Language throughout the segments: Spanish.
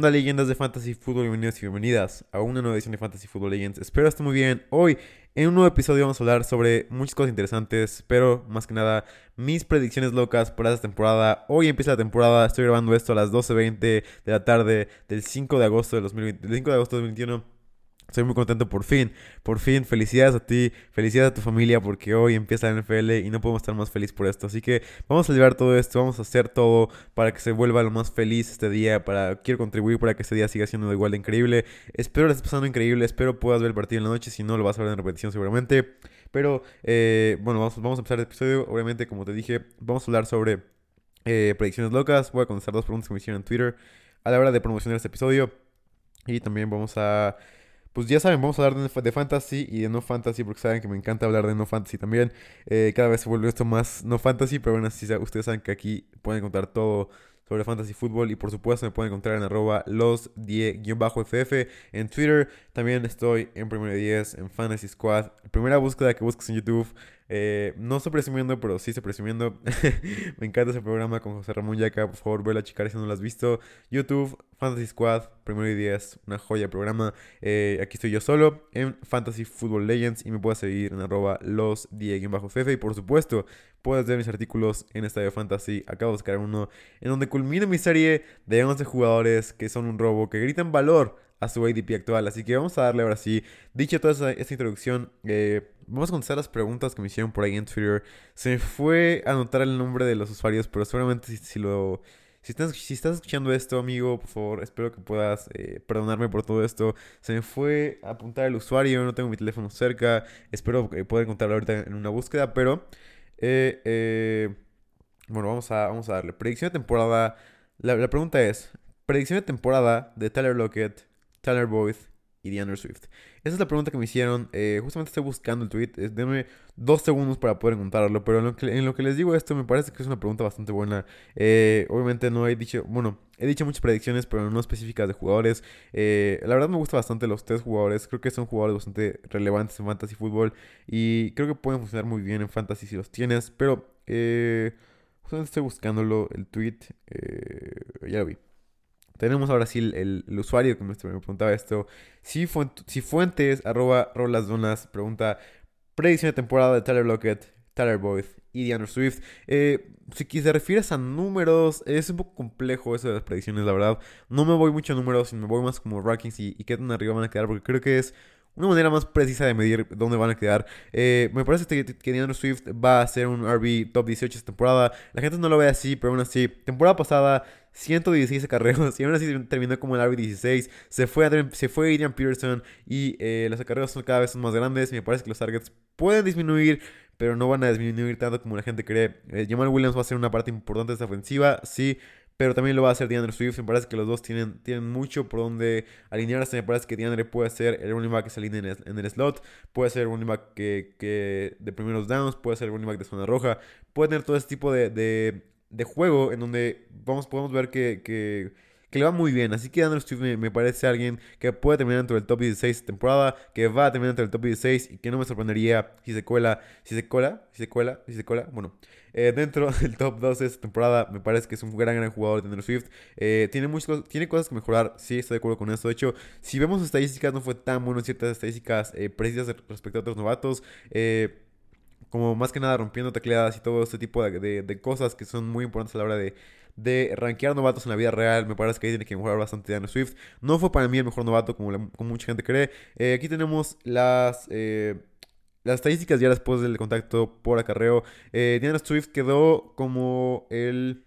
¿Qué onda, leyendas de Fantasy Football? Bienvenidos y bienvenidas a una nueva edición de Fantasy Football Legends. Espero estén muy bien. Hoy, en un nuevo episodio, vamos a hablar sobre muchas cosas interesantes, pero más que nada, mis predicciones locas para esta temporada. Hoy empieza la temporada, estoy grabando esto a las 12.20 de la tarde del 5 de agosto de 2020, del 5 de agosto de 2021. Estoy muy contento por fin, por fin. Felicidades a ti, felicidades a tu familia porque hoy empieza la NFL y no podemos estar más felices por esto. Así que vamos a llevar todo esto, vamos a hacer todo para que se vuelva lo más feliz este día. Para quiero contribuir para que este día siga siendo igual de increíble. Espero que estés pasando increíble, espero puedas ver el partido en la noche. Si no, lo vas a ver en repetición seguramente. Pero eh, bueno, vamos, vamos a empezar el episodio. Obviamente, como te dije, vamos a hablar sobre eh, predicciones locas. Voy a contestar dos preguntas que me hicieron en Twitter a la hora de promocionar este episodio. Y también vamos a pues ya saben, vamos a hablar de, fantasy y de no fantasy, porque saben que me encanta hablar de no fantasy también. Eh, cada vez se vuelve esto más no fantasy, pero bueno, así ustedes saben que aquí pueden encontrar todo sobre fantasy fútbol y por supuesto me pueden encontrar en arroba los 10-ff en Twitter. También estoy en Primero 10 en Fantasy Squad. Primera búsqueda que busques en YouTube. Eh, no estoy presumiendo, pero sí estoy presumiendo. me encanta ese programa con José Ramón Yaca. Por favor, velo a checar si no lo has visto. YouTube, Fantasy Squad, primero y 10, una joya de programa. Eh, aquí estoy yo solo en Fantasy Football Legends y me puedes seguir en arroba los fefe. Y por supuesto, puedes ver mis artículos en Estadio Fantasy. Acabo de sacar uno en donde culmina mi serie de 11 jugadores que son un robo, que gritan valor a su ADP actual. Así que vamos a darle ahora sí. Dicho toda esta, introducción, eh, vamos a contestar las preguntas que me hicieron por ahí en Twitter. Se me fue a anotar el nombre de los usuarios, pero seguramente si, lo... Si estás, si estás, escuchando esto, amigo, por favor, espero que puedas eh, perdonarme por todo esto. Se me fue a apuntar el usuario, no tengo mi teléfono cerca. Espero que pueda encontrarlo ahorita en una búsqueda, pero... Eh, bueno, vamos a, vamos a darle. Predicción de temporada. La, la pregunta es, predicción de temporada de Tyler Lockett Tyler Boyd y DeAndre Swift? Esa es la pregunta que me hicieron. Eh, justamente estoy buscando el tweet. denme dos segundos para poder encontrarlo. Pero en lo, que, les digo esto, me parece que es una pregunta bastante buena. Eh, obviamente no he dicho. Bueno, he dicho muchas predicciones, pero no específicas de jugadores. Eh, la verdad me gusta bastante los tres jugadores. Creo que son jugadores bastante relevantes en Fantasy Football. Y creo que pueden funcionar muy bien en Fantasy si los tienes. Pero. justamente estoy buscándolo, el tweet. ya lo vi. Tenemos ahora sí el, usuario que me, preguntaba esto. Si, Fuentes, arroba Rolas Donas, pregunta predicción de temporada de Tyler Lockett, Tyler Boyd y DeAndre Swift. Eh, si te refieres a números, es un poco complejo eso de las predicciones, la verdad. No me voy mucho a números, me voy más como rankings y qué tan arriba van a quedar, porque creo que es una manera más precisa de medir dónde van a quedar. Eh, me parece que, que Swift va a ser un RB top 18 esta temporada. La gente no lo ve así, pero aún así, temporada pasada 116 acarreos y aún así terminó como el RB16. Se fue, se fue Adrian Peterson y eh, los acarreos son cada vez son más grandes. Me parece que los targets pueden disminuir, pero no van a disminuir tanto como la gente cree. Eh, Jamal Williams va a ser una parte importante de esta ofensiva, sí pero también lo va a hacer DeAndre Swift. Me parece que los dos tienen, tienen mucho por donde alinearse. Me parece que DeAndre puede ser el running back que se alinea en el, slot, puede ser el running back que, de primeros downs, puede ser el running back de zona roja, puede tener todo ese tipo de, de, juego en donde vamos, podemos ver que, que que le va muy bien. Así que Andrew Swift me, parece alguien que puede terminar dentro del top 16 temporada, que va a terminar dentro del top 16 y que no me sorprendería si se cuela, si se cuela, si se cuela, si se cuela. Bueno, eh, dentro del top 12 de esta temporada me parece que es un gran, gran jugador de Andrew Swift. Eh, tiene, muchas, tiene cosas que mejorar, sí, estoy de acuerdo con eso. De hecho, si vemos estadísticas, no fue tan bueno en ciertas estadísticas eh, precisas respecto a otros novatos como más que nada rompiendo tecleadas y todo este tipo de, de, cosas que son muy importantes a la hora de, de rankear novatos en la vida real. Me parece que ahí tiene que mejorar bastante Daniel Swift. No fue para mí el mejor novato como, mucha gente cree. Eh, aquí tenemos las... Eh, las estadísticas ya después del contacto por acarreo. Eh, Diana Swift quedó como el.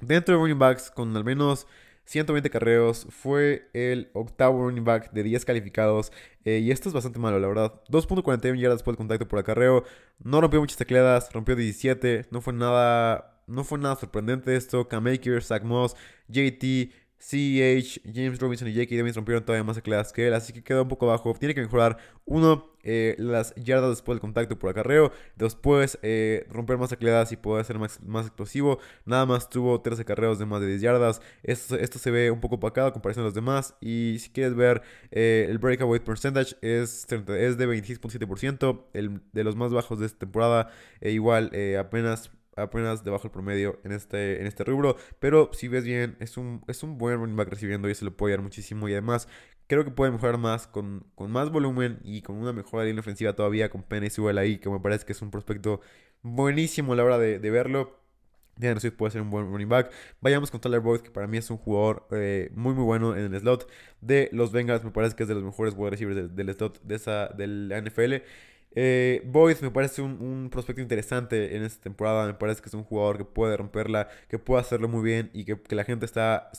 Dentro de running backs con al menos 120 carreos. Fue el octavo running back de 10 calificados. Y esto es bastante malo, la verdad. 2.41 yardas después del contacto por acarreo. No rompió muchas tecleadas, rompió 17. No fue nada no fue nada sorprendente esto. K-Maker, Zach Moss, JT, CH, James Robinson y J.K. Davis rompieron todavía más tecleadas que él, así que quedó un poco bajo. Tiene que mejorar, uno, eh, las yardas después del contacto por acarreo, después eh, romper más tecleadas y poder ser más, más, explosivo. Nada más tuvo 13 carreos de más de 10 yardas. Esto, esto se ve un poco opacado comparación a los demás. Y si quieres ver, eh, el breakaway percentage es, es de 26.7%, el de los más bajos de esta temporada. E igual, apenas apenas debajo del promedio en este, en este rubro. Pero si ves bien, es un, es un buen running back recibiendo y se lo puede dar muchísimo. Y además, creo que puede mejorar más con, con más volumen y con una mejor línea ofensiva todavía con Penny Sewell ahí, que me parece que es un prospecto buenísimo a la hora de, de verlo. no Swift puede ser un buen running back. Vayamos con Tyler Boyd, que para mí es un jugador eh, muy muy bueno en el slot de los Bengals. Me parece que es de los mejores wide receivers del, del slot de esa, del NFL. Eh, Boyd me parece un, prospecto interesante en esta temporada. Me parece que es un jugador que puede romperla, que puede hacerlo muy bien y que, la gente está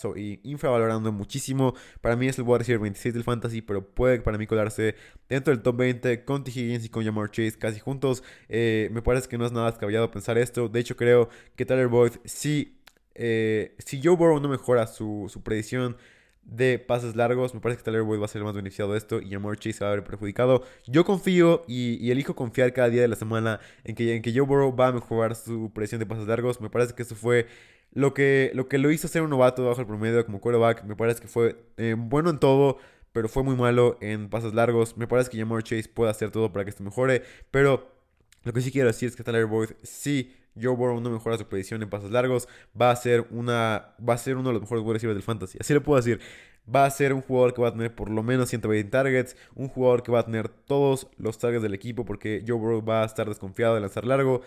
infravalorando muchísimo. Para mí es el wide receiver 26 del fantasy, pero puede para mí colarse dentro del top 20 con T. Higgins y con Jamar Chase casi juntos. Eh, me parece que no es nada descabellado pensar esto. De hecho, creo que Tyler Boyd, si, eh, si Joe Burrow no mejora su, su predicción de pases largos. Me parece que Tyler Boyd va a ser el más beneficiado de esto y Amor Chase se va a ver perjudicado. Yo confío y, elijo confiar cada día de la semana en que, en que Joe Burrow va a mejorar su presión de pases largos. Me parece que eso fue lo que lo, que lo hizo ser un novato bajo el promedio como quarterback. Me parece que fue eh, bueno en todo. Pero fue muy malo en pases largos. Me parece que Jamar Chase puede hacer todo para que esto mejore. Pero lo que sí quiero decir es que Tyler Boyd sí Joe Burrow no mejora su predicción en pasos largos, va a ser una va a ser uno de los mejores wide del fantasy. Así le puedo decir. Va a ser un jugador que va a tener por lo menos 120 targets, un jugador que va a tener todos los targets del equipo porque Joe Burrow va a estar desconfiado de lanzar largo.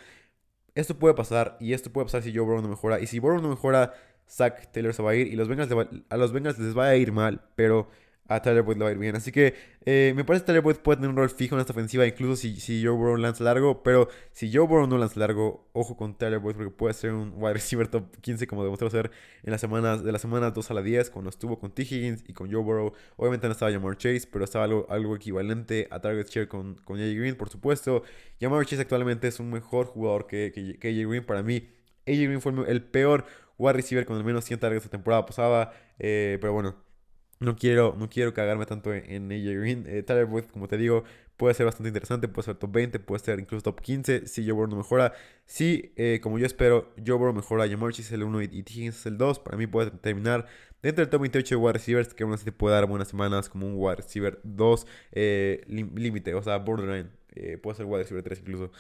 Esto puede pasar y esto puede pasar si Joe Burrow no mejora. Y si Burrow no mejora, Zach Taylor se va a ir y los Bengals a los Bengals les va a ir mal, pero a Tyler Boyd le va a ir bien. Así que eh, me parece que Tyler Boyd puede tener un rol fijo en esta ofensiva, incluso si, si Joe Burrow lanza largo. Pero si Joe Burrow no lanza largo, ojo con Tyler Boyd, porque puede ser un wide receiver top 15, como demostró ser en las semanas, de las semanas 2 a la 10, cuando estuvo con T. Higgins y con Joe Burrow. Obviamente no estaba Jamar Chase, pero estaba algo, algo equivalente a target share con, con AJ Green, por supuesto. Jamar Chase actualmente es un mejor jugador que, que, AJ Green para mí. AJ Green fue el peor wide receiver con al menos 100 targets la temporada pasada. Eh, pero bueno, no quiero, no quiero cagarme tanto en, AJ Green. Eh, como te digo, puede ser bastante interesante. Puede ser top 20, puede ser incluso top 15. Si Joe Burrow no mejora. Si, eh, como yo espero, Joe Burrow mejora. Jamar es el 1 y, y Higgins es el 2. Para mí puede terminar dentro del top 28 de wide receivers. Que aún así te puede dar buenas semanas como un wide receiver 2 eh, límite. O sea, borderline. puede ser wide receiver 3 incluso.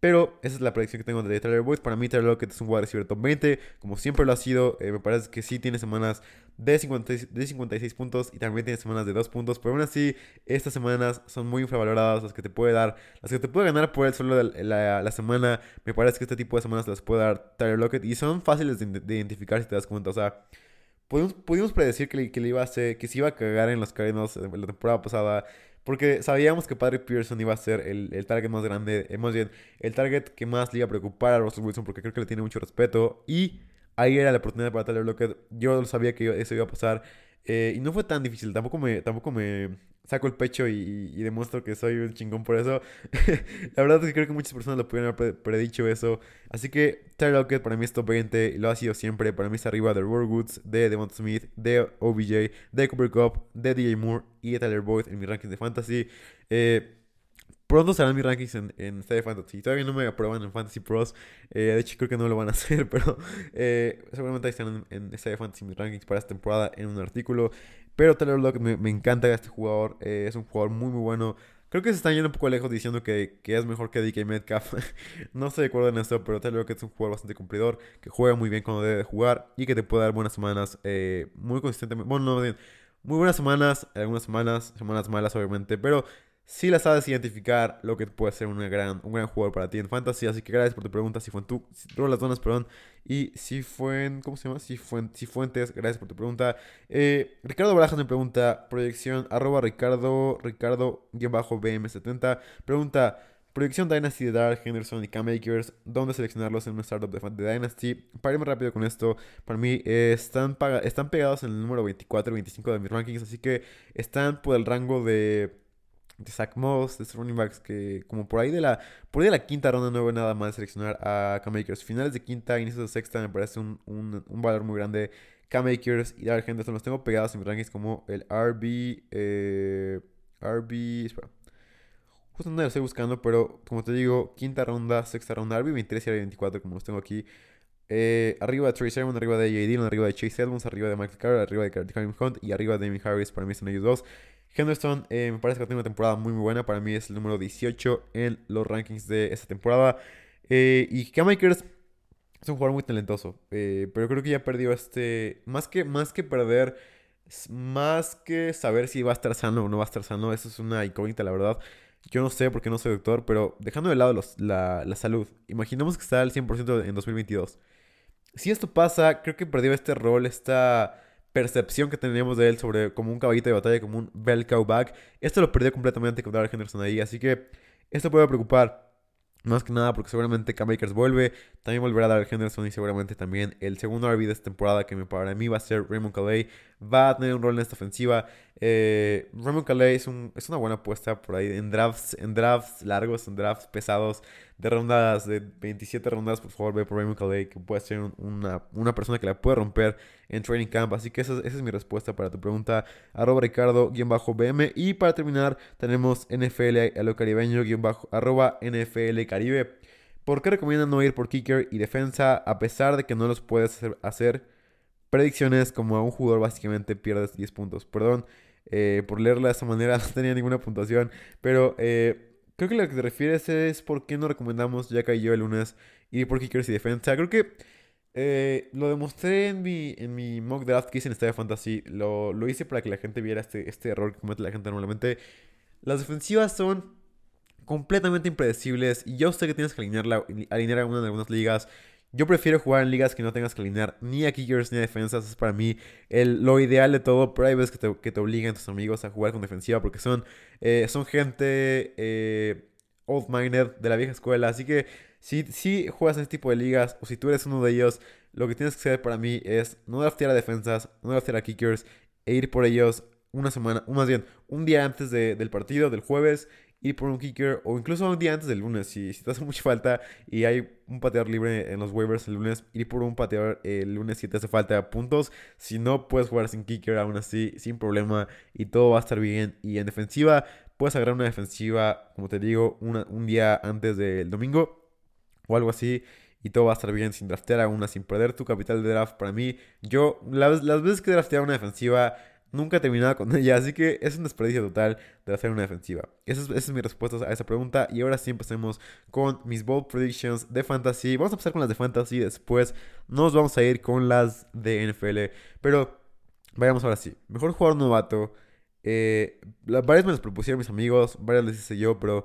Pero esa es la predicción que tengo de Tyler Boyd. Para mí, Tyler Lockett es un wide receiver top 20. Como siempre lo ha sido. me parece que sí tiene semanas de, 56 puntos y también tiene semanas de 2 puntos. Pero aún así, estas semanas son muy infravaloradas. Las que te puede dar, las que te puede ganar por el suelo de la, semana. Me parece que este tipo de semanas las puede dar Tyler Lockett y son fáciles de, identificar si te das cuenta. O sea, pudimos, predecir que, le, que iba a hacer, que se iba a cagar en los Cardinals la temporada pasada. Porque sabíamos que Padre Pearson iba a ser el, el, target más grande, eh, más bien, el target que más le iba a preocupar a Russell Wilson porque creo que le tiene mucho respeto. Y ahí era la oportunidad para Tyler Lockett. Yo sabía que eso iba a pasar. Eh, y no fue tan difícil. Tampoco me, tampoco me saco el pecho y, demuestro que soy un chingón por eso. la verdad es que creo que muchas personas lo pudieron haber predicho eso. Así que Tyler Lockett para mí es top 20. Lo ha sido siempre. Para mí está arriba de Robert Woods, de Devon Smith, de OBJ, de Cooper Cup, de DJ Moore y de Tyler Boyd en mi ranking de fantasy. Eh, Pronto serán mis rankings en, en Fantasy. Todavía no me aprueban en Fantasy Pros. Eh, de hecho, creo que no lo van a hacer. Pero eh, seguramente ahí están en, en Fantasy mis rankings para esta temporada en un artículo. Pero Taylor Lockett me, encanta este jugador. Eh, es un jugador muy, muy bueno. Creo que se están yendo un poco lejos diciendo que, que es mejor que DK Metcalf. no estoy de en esto, pero Taylor Lockett es un jugador bastante cumplidor. Que juega muy bien cuando debe jugar. Y que te puede dar buenas semanas. muy consistentemente. Bueno, no, bien. Muy buenas semanas. Algunas semanas. Semanas malas, obviamente. Pero si la sabes identificar, lo que puede ser una gran, un gran jugador para ti en Fantasy. Así que gracias por tu pregunta, si fue en tu, las donas, perdón. Y si fue en, ¿cómo se llama? Si fue en, si Fuentes, gracias por tu pregunta. Eh, Ricardo Barajas me pregunta, proyección, arroba Ricardo, Ricardo-BM70. Pregunta, proyección Dynasty de Dark, Henderson y K-Makers. ¿Dónde seleccionarlos en un startup de, de Dynasty? Para irme rápido con esto, para mí están, están pegados en el número 24 y 25 de mis rankings. Así que están por el rango de de Zach Moss, de running backs que como por ahí de la por ahí de la quinta ronda no veo nada más seleccionar a K-Makers. Finales de quinta, inicios de sexta me parece un, un, valor muy grande. K-Makers y Dark Henderson los tengo pegados en mis rankings como el RB, eh, RB, espera. Justo no lo estoy buscando, pero como te digo, quinta ronda, sexta ronda, RB 23 y RB 24 como los tengo aquí. Eh, arriba de Trace Sermon, arriba de AJ Dillon, arriba de Chase Edmonds, arriba de Michael Carter, arriba de Karim Hunt y arriba de Damien Harris. Para mí son ellos dos. Henderson eh, me parece que ha tenido una temporada muy muy buena. Para mí es el número 18 en los rankings de esta temporada. Eh, y K-Makers Es un jugador muy talentoso, eh, pero creo que ya perdió este... Más que, más que perder, más que saber si va a estar sano o no va a estar sano, eso es una incógnita, la verdad. Yo no sé porque no soy doctor, pero dejando de lado la, la salud, imaginemos que está al 100% en 2022. Si esto pasa, creo que perdió este rol, esta percepción que teníamos de él sobre como un caballito de batalla, como un bell cow back. Esto lo perdió completamente con Darrell Henderson ahí, así que esto puede preocupar. Más que nada porque seguramente Cam Akers vuelve, también volverá a dar Henderson y seguramente también el segundo RB de esta temporada que me para mí va a ser Raymond Calais. Va a tener un rol en esta ofensiva. Eh, Raymond Calais es, es, una buena apuesta por ahí en drafts, en drafts largos, en drafts pesados de rondas, de 27 rondas, por favor ve por Raymond Calais, que puede ser una, persona que la puede romper en training camp. Así que esa, es mi respuesta para tu pregunta. Arroba Ricardo-BM. Y para terminar, tenemos NFL a lo caribeño-arroba NFL Caribe. ¿Por qué recomiendan no ir por kicker y defensa a pesar de que no los puedes hacer, predicciones como a un jugador básicamente pierdes 10 puntos? Perdón eh, por leerla de esa manera, no tenía ninguna puntuación, pero... Eh, Creo que lo que te refieres es por qué no recomendamos ya cayó el lunes y por kickers y defensa. Creo que eh, lo demostré en mi, en mi mock draft que hice en Estadio Fantasy. Lo, lo, hice para que la gente viera este, este error que comete la gente normalmente. Las defensivas son completamente impredecibles y yo sé que tienes que alinear, alinear a una de algunas ligas. Yo prefiero jugar en ligas que no tengas que alinear ni a kickers ni a defensas. Es para mí el, lo ideal de todo. Veces que te, que te obligan tus amigos a jugar con defensiva porque son, eh, son gente eh, old-minded de la vieja escuela. Así que si, si juegas en este tipo de ligas o si tú eres uno de ellos, lo que tienes que hacer para mí es no draftear a defensas, no draftear a kickers e ir por ellos una semana, más bien, un día antes del partido, del jueves, ir por un kicker o incluso un día antes del lunes. Si, te hace mucha falta y hay un pateador libre en los waivers el lunes, ir por un pateador el lunes si te hace falta puntos. Si no, puedes jugar sin kicker aún así, sin problema y todo va a estar bien. Y en defensiva, puedes agarrar una defensiva, como te digo, un día antes del domingo o algo así. Y todo va a estar bien sin draftear a una, sin perder tu capital de draft. Para mí, yo, las, las veces que drafteaba una defensiva, nunca terminaba con ella, así que es un desperdicio total de hacer una defensiva. Esa es, mi respuesta a esa pregunta. Y ahora sí empecemos con mis bold predictions de fantasy. Vamos a empezar con las de fantasy, después nos vamos a ir con las de NFL. Pero vayamos ahora sí. Mejor jugador novato. Eh, varias me las propusieron mis amigos, varias les hice yo, pero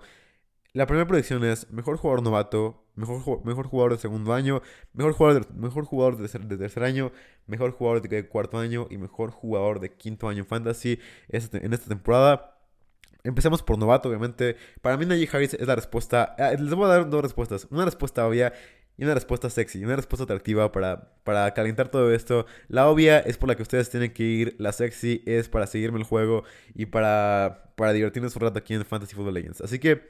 la primera predicción es mejor jugador novato, mejor, mejor jugador de segundo año, mejor jugador mejor jugador de, tercer, año, mejor jugador de cuarto año y mejor jugador de quinto año fantasy en esta temporada. Empecemos por novato, obviamente. Para mí Najee Harris es la respuesta. Ah, les voy a dar dos respuestas. Una respuesta obvia y una respuesta sexy, una respuesta atractiva para, para calentar todo esto. La obvia es por la que ustedes tienen que ir, la sexy es para seguirme el juego y para, para divertirnos un rato aquí en Fantasy Football Legends. Así que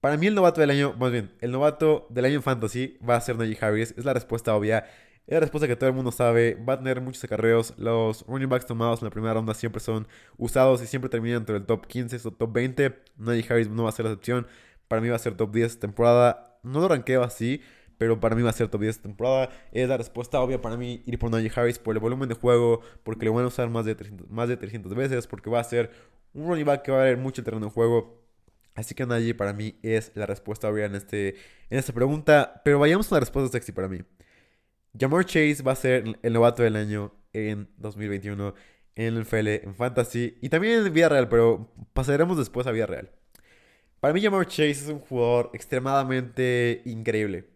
para mí el novato del año, más bien, el novato del año en fantasy va a ser Najee Harris. Es la respuesta obvia. Es la respuesta que todo el mundo sabe. Va a tener muchos acarreos. Los running backs tomados en la primera ronda siempre son usados y siempre terminan entre el top 15 o top 20. Najee Harris no va a ser la excepción. Para mí va a ser top 10 temporada. No lo ranqueo así, pero para mí va a ser top 10 temporada. Es la respuesta obvia para mí ir por Najee Harris por el volumen de juego, porque le van a usar más de 300, más de 300 veces, porque va a ser un running back que va a ver mucho terreno de juego Así que Najee para mí es la respuesta obvia en, este, en esta pregunta. Pero vayamos a la respuesta sexy para mí. Jamar Chase va a ser el novato del año en 2021 en el NFL, en Fantasy y también en vida real, pero pasaremos después a vida real. Para mí Jamar Chase es un jugador extremadamente increíble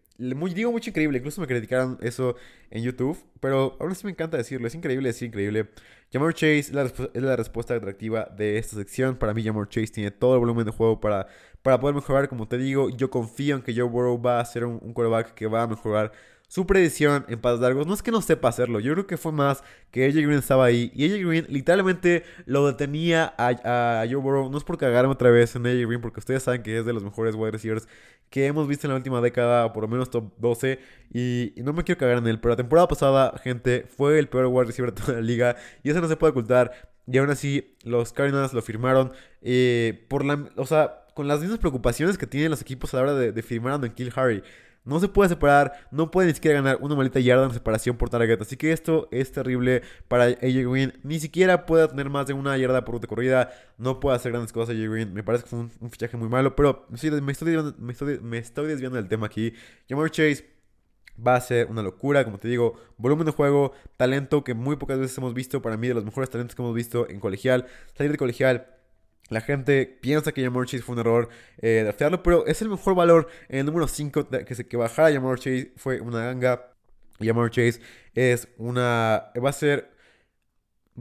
digo mucho increíble, incluso me criticaron eso en YouTube, pero aún así me encanta decirlo, es increíble, es increíble. Jamar Chase es la, respuesta atractiva de esta sección. Para mí, Jamar Chase tiene todo el volumen de juego para, para poder mejorar. Como te digo, yo confío en que Joe Burrow va a ser un, un que va a mejorar su predicción en pasos largos. No es que no sepa hacerlo, yo creo que fue más que AJ Green estaba ahí. Y AJ Green literalmente lo detenía a, a Joe Burrow. No es por cagarme otra vez en AJ Green, porque ustedes saben que es de los mejores wide receivers que hemos visto en la última década, por lo menos top 12. Y, no me quiero cagar en él, pero la temporada pasada, gente, fue el peor wide receiver de toda la liga. Y eso no se puede ocultar. Y aún así, los Cardinals lo firmaron. Eh, por la, o sea, con las mismas preocupaciones que tienen los equipos a la hora de, firmar a Kill Harry. No se puede separar, no puede ni siquiera ganar una maldita yarda en separación por target. Así que esto es terrible para AJ Green. Ni siquiera puede tener más de una yarda por ruta corrida. No puede hacer grandes cosas AJ Green. Me parece que fue un, fichaje muy malo. Pero sí, me, estoy, me, estoy, me estoy desviando del tema aquí. Jamar Chase Va a ser una locura, como te digo, volumen de juego, talento que muy pocas veces hemos visto, para mí de los mejores talentos que hemos visto en colegial, salir de colegial. La gente piensa que Jamar Chase fue un error eh, draftearlo, pero es el mejor valor en el número 5 que, se, que bajara Jamar Chase fue una ganga. Jamar Chase es una... va a ser...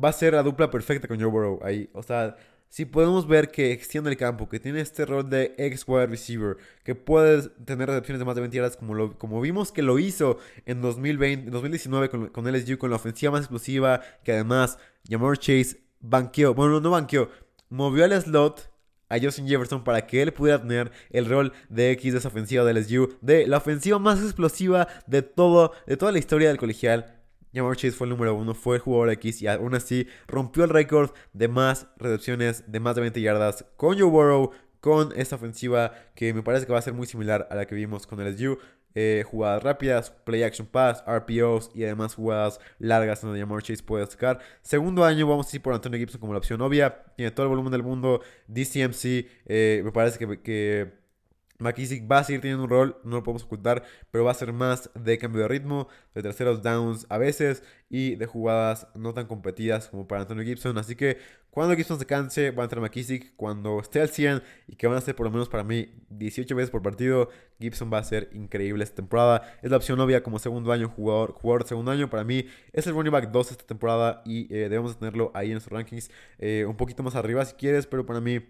Va a ser la dupla perfecta con Joe Burrow ahí. O sea, si podemos ver que extiende el campo, que tiene este rol de ex wide receiver, que puede tener recepciones de más de 20 yardas, como, lo, como vimos que lo hizo en 2020, 2019 con, con LSU, con la ofensiva más explosiva, que además Jamar Chase banqueó, bueno, no banqueó, movió al slot a Justin Jefferson para que él pudiera tener el rol de X de esa ofensiva de LSU, de la ofensiva más explosiva de, todo, de toda la historia del colegial. Jamar Chase fue el número uno, fue el jugador X y aún así rompió el récord de más recepciones de más de 20 yardas con Joe Burrow, con esta ofensiva que me parece que va a ser muy similar a la que vimos con LSU. Eh, jugadas rápidas, play action pass, RPOs y además jugadas largas donde Jamar Chase puede sacar. Segundo año vamos a ir por Antonio Gibson como la opción obvia. Tiene todo el volumen del mundo. DCMC, eh, me parece que McKissick va a seguir teniendo un rol, no lo podemos ocultar, pero va a ser más de cambio de ritmo, de terceros downs a veces y de jugadas no tan competidas como para Antonio Gibson. Así que cuando Gibson se canse, va a entrar McKissick. Cuando esté al 100 y que van a ser por lo menos para mí 18 veces por partido, Gibson va a ser increíble esta temporada. Es la opción obvia como segundo año, jugador, jugador de segundo año. Para mí es el running back 2 esta temporada y eh, debemos tenerlo ahí en nuestros rankings. Eh, un poquito más arriba si quieres, pero para mí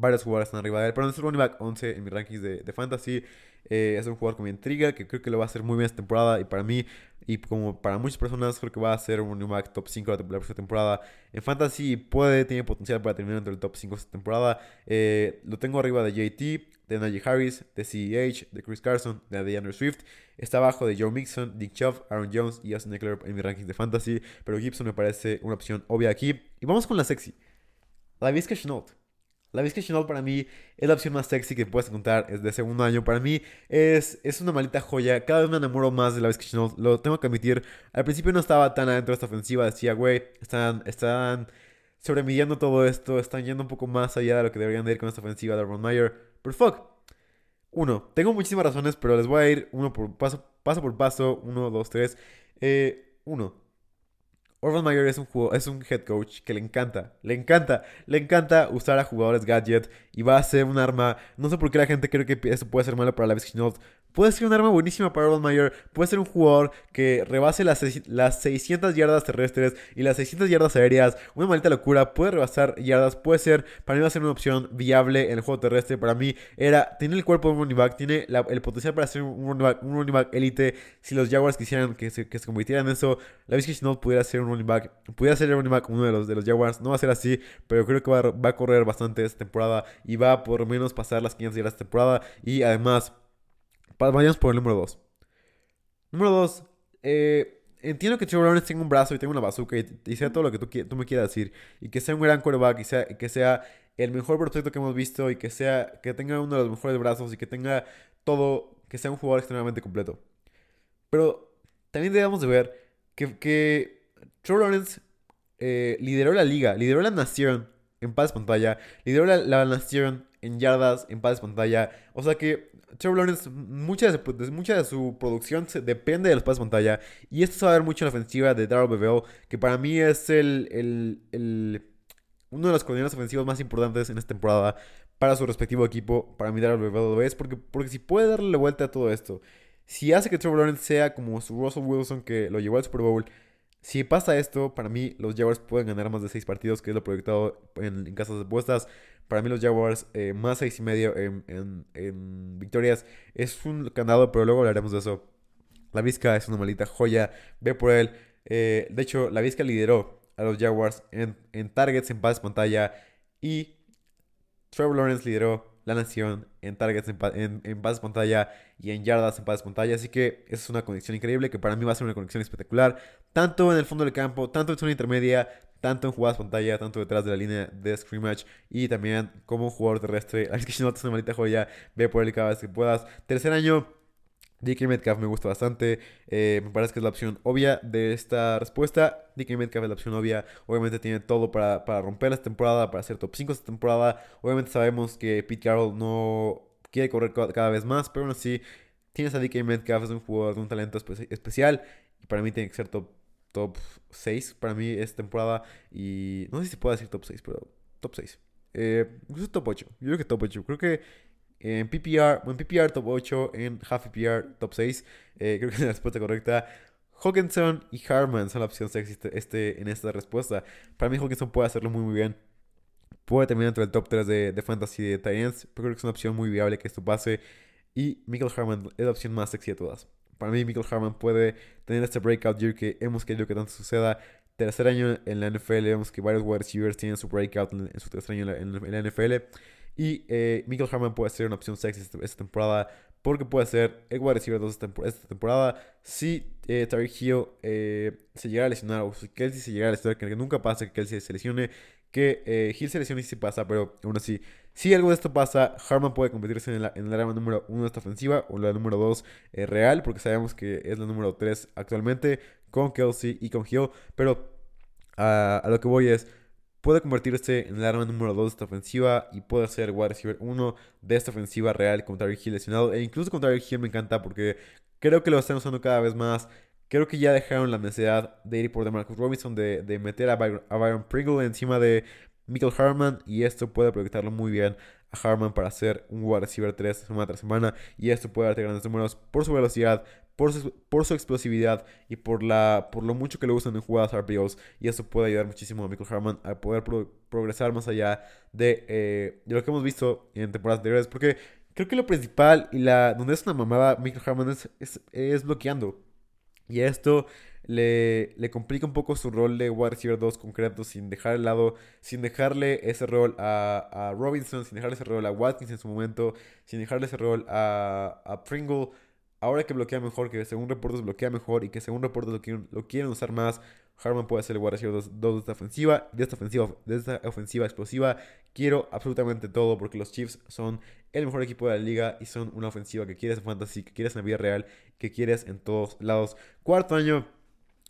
varios jugadores están arriba de él. Pero es el running back 11 en mis rankings de, fantasy. Eh, es un jugador con mi intriga que creo que lo va a hacer muy bien esta temporada. Y para mí, y como para muchas personas, creo que va a ser un running back top 5 la, próxima temporada. En fantasy puede, tiene potencial para terminar entre el top 5 esta temporada. Eh, lo tengo arriba de JT, de Najee Harris, de CEH, de Chris Carson, de DeAndre Swift. Está abajo de Joe Mixon, Dick Chubb, Aaron Jones y Austin Eckler en mi rankings de fantasy. Pero Gibson me parece una opción obvia aquí. Y vamos con la sexy. La Vizca Chenault. La Vizca para mí es la opción más sexy que puedes encontrar. Es de segundo año. Para mí es, es una maldita joya. Cada vez me enamoro más de la Vizca. Lo tengo que admitir. Al principio no estaba tan adentro de esta ofensiva. Decía, güey, están, están sobremidiendo todo esto. Están yendo un poco más allá de lo que deberían de ir con esta ofensiva de Ron Meyer. Pero fuck. Uno, tengo muchísimas razones, pero les voy a ir uno por paso, paso por paso. Uno, dos, tres. Eh, uno. Orvan Mayer es un, es un head coach que le encanta, le encanta, le encanta usar a jugadores gadget y va a ser un arma. No sé por qué la gente cree que eso puede ser malo para la Chenault. Puede ser un arma buenísima para Urban Meyer. Puede ser un jugador que rebase las, las 600 yardas terrestres y las 600 yardas aéreas. Una maldita locura. Puede rebasar yardas. Puede ser, para mí va a ser una opción viable en el juego terrestre. Para mí era, tiene el cuerpo de un running back. Tiene el potencial para ser un running back, elite. Si los Jaguars quisieran que se, que se convirtieran en eso, la no pudiera ser un running back. Pudiera ser el running back uno de los, de los Jaguars. No va a ser así, pero creo que va, va a correr bastante esta temporada. Y va a por menos pasar las 500 yardas esta temporada. Y además Vayamos por el número 2. Número 2. Eh, entiendo que Trevor Lawrence tenga un brazo y tenga una bazooka y, sea todo lo que tú, tú, me quieras decir. Y que sea un gran quarterback y sea, que sea el mejor prospecto que hemos visto y que, sea, que tenga uno de los mejores brazos y que tenga todo, que sea un jugador extremadamente completo. Pero también debemos de ver que, que Trevor Lawrence eh, lideró la liga, lideró la nación en paz pantalla, lideró la, la nación en yardas, en pases pantalla. O sea que Trevor Lawrence, mucha de, mucha de su producción depende de los pases pantalla. Y esto se va a ver mucho en la ofensiva de Darrell Bevell, que para mí es el, el, uno de los coordinadores ofensivos más importantes en esta temporada para su respectivo equipo. Para mí Darrell Bevell lo es, porque, porque si puede darle vuelta a todo esto, si hace que Trevor Lawrence sea como su Russell Wilson que lo llevó al Super Bowl, si pasa esto, para mí los Jaguars pueden ganar más de 6 partidos, que es lo proyectado en, en casas de apuestas. Para mí los Jaguars, eh, más 6 y medio en, victorias, es un candado, pero luego hablaremos de eso. La Vizca es una maldita joya, ve por él. Eh, de hecho, la Vizca lideró a los Jaguars en, en targets, en pases pantalla y Trevor Lawrence lideró la nación en targets, en, en, pases pantalla y en yardas en pases pantalla. Así que es una conexión increíble que para mí va a ser una conexión espectacular. Tanto en el fondo del campo, tanto en zona intermedia, tanto en jugadas pantalla, tanto detrás de la línea de scrimmage y también como jugador terrestre. Es que no te una maldita joya, ve por él cada vez que puedas. Tercer año DK Metcalf me gusta bastante. Eh, me parece que es la opción obvia de esta respuesta. DK Metcalf es la opción obvia. Obviamente tiene todo para, romper esta temporada, para hacer top 5 esta temporada. Obviamente sabemos que Pete Carroll no quiere correr cada vez más, pero aún así Tienes a DK Metcalf, es un jugador de un talento especial. Y para mí tiene que ser top, top 6 para mí esta temporada. Y no sé si se puede decir top 6, pero top 6. Eh, incluso top 8. Yo creo que top 8. Creo que en PPR, en PPR top 8, en half PPR top 6. Eh, creo que es la respuesta correcta. Hawkinson y Harman son la opción sexy este, en esta respuesta. Para mí Hawkinson puede hacerlo muy muy bien. Puede terminar entre el top 3 de, de Fantasy de Titans, pero creo que es una opción muy viable que esto pase. Y Michael Harman es la opción más sexy de todas. Para mí Michael Harman puede tener este breakout year que hemos querido que tanto suceda. Tercer año en la NFL, vemos que varios wide receivers tienen su breakout en, su tercer año en la, NFL. Y eh, Michael Harman puede ser una opción sexy esta, temporada porque puede ser el wide receiver 2 esta, temporada. Si eh, Hill eh, se llega a lesionar o si Kelsey se llega a lesionar, que nunca pasa que Kelsey se lesione, que eh, Hill se lesione y sí pasa, pero aún así, si algo de esto pasa, Harman puede convertirse en, el arma número 1 de esta ofensiva o la número 2 eh, real, porque sabemos que es la número 3 actualmente con Kelsey y con Hill, pero a lo que voy es puede convertirse en el arma número 2 de esta ofensiva y puede ser wide receiver 1 de esta ofensiva real con Tyreek Hill lesionado. E incluso con Tyreek Hill me encanta porque creo que lo están usando cada vez más. Creo que ya dejaron la necesidad de ir por DeMarcus Robinson, de meter a Byron, Pringle encima de Michael Harman y esto puede proyectarlo muy bien a Harman para hacer un wide receiver 3 semana tras semana y esto puede darte grandes números por su velocidad, por su, por su explosividad y por, la, por lo mucho que lo usan en jugadas RPOs y eso puede ayudar muchísimo a Michael Harman a poder progresar más allá de, eh, de, lo que hemos visto en temporadas anteriores porque creo que lo principal y la donde es una mamada Michael Harman es, es bloqueando. Y esto le, le, complica un poco su rol de wide receiver 2 concreto sin dejar el lado, sin dejarle ese rol a, a, Robinson, sin dejarle ese rol a Watkins en su momento, sin dejarle ese rol a, a Pringle. Ahora que bloquea mejor, que según reportes bloquea mejor y que según reportes lo quieren, lo quieren usar más, Harman puede ser el wide receiver 2 de esta ofensiva, de esta ofensiva, de esta ofensiva explosiva. Quiero absolutamente todo porque los Chiefs son el mejor equipo de la liga y son una ofensiva que quieres en fantasy, que quieres en la vida real, que quieres en todos lados. Cuarto año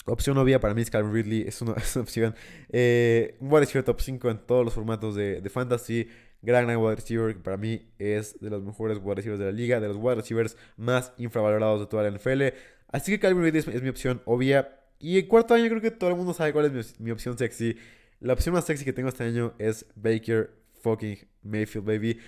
Opción obvia para mí es Calvin Ridley, es una, opción. Eh, un wide receiver top 5 en todos los formatos de, de fantasy. Gran, gran wide receiver que para mí es de los mejores wide receivers de la liga, de los wide receivers más infravalorados de toda la NFL. Así que Calvin Ridley es, mi opción obvia. Y en cuarto año creo que todo el mundo sabe cuál es mi, mi opción sexy. La opción más sexy que tengo este año es Baker fucking Mayfield, baby.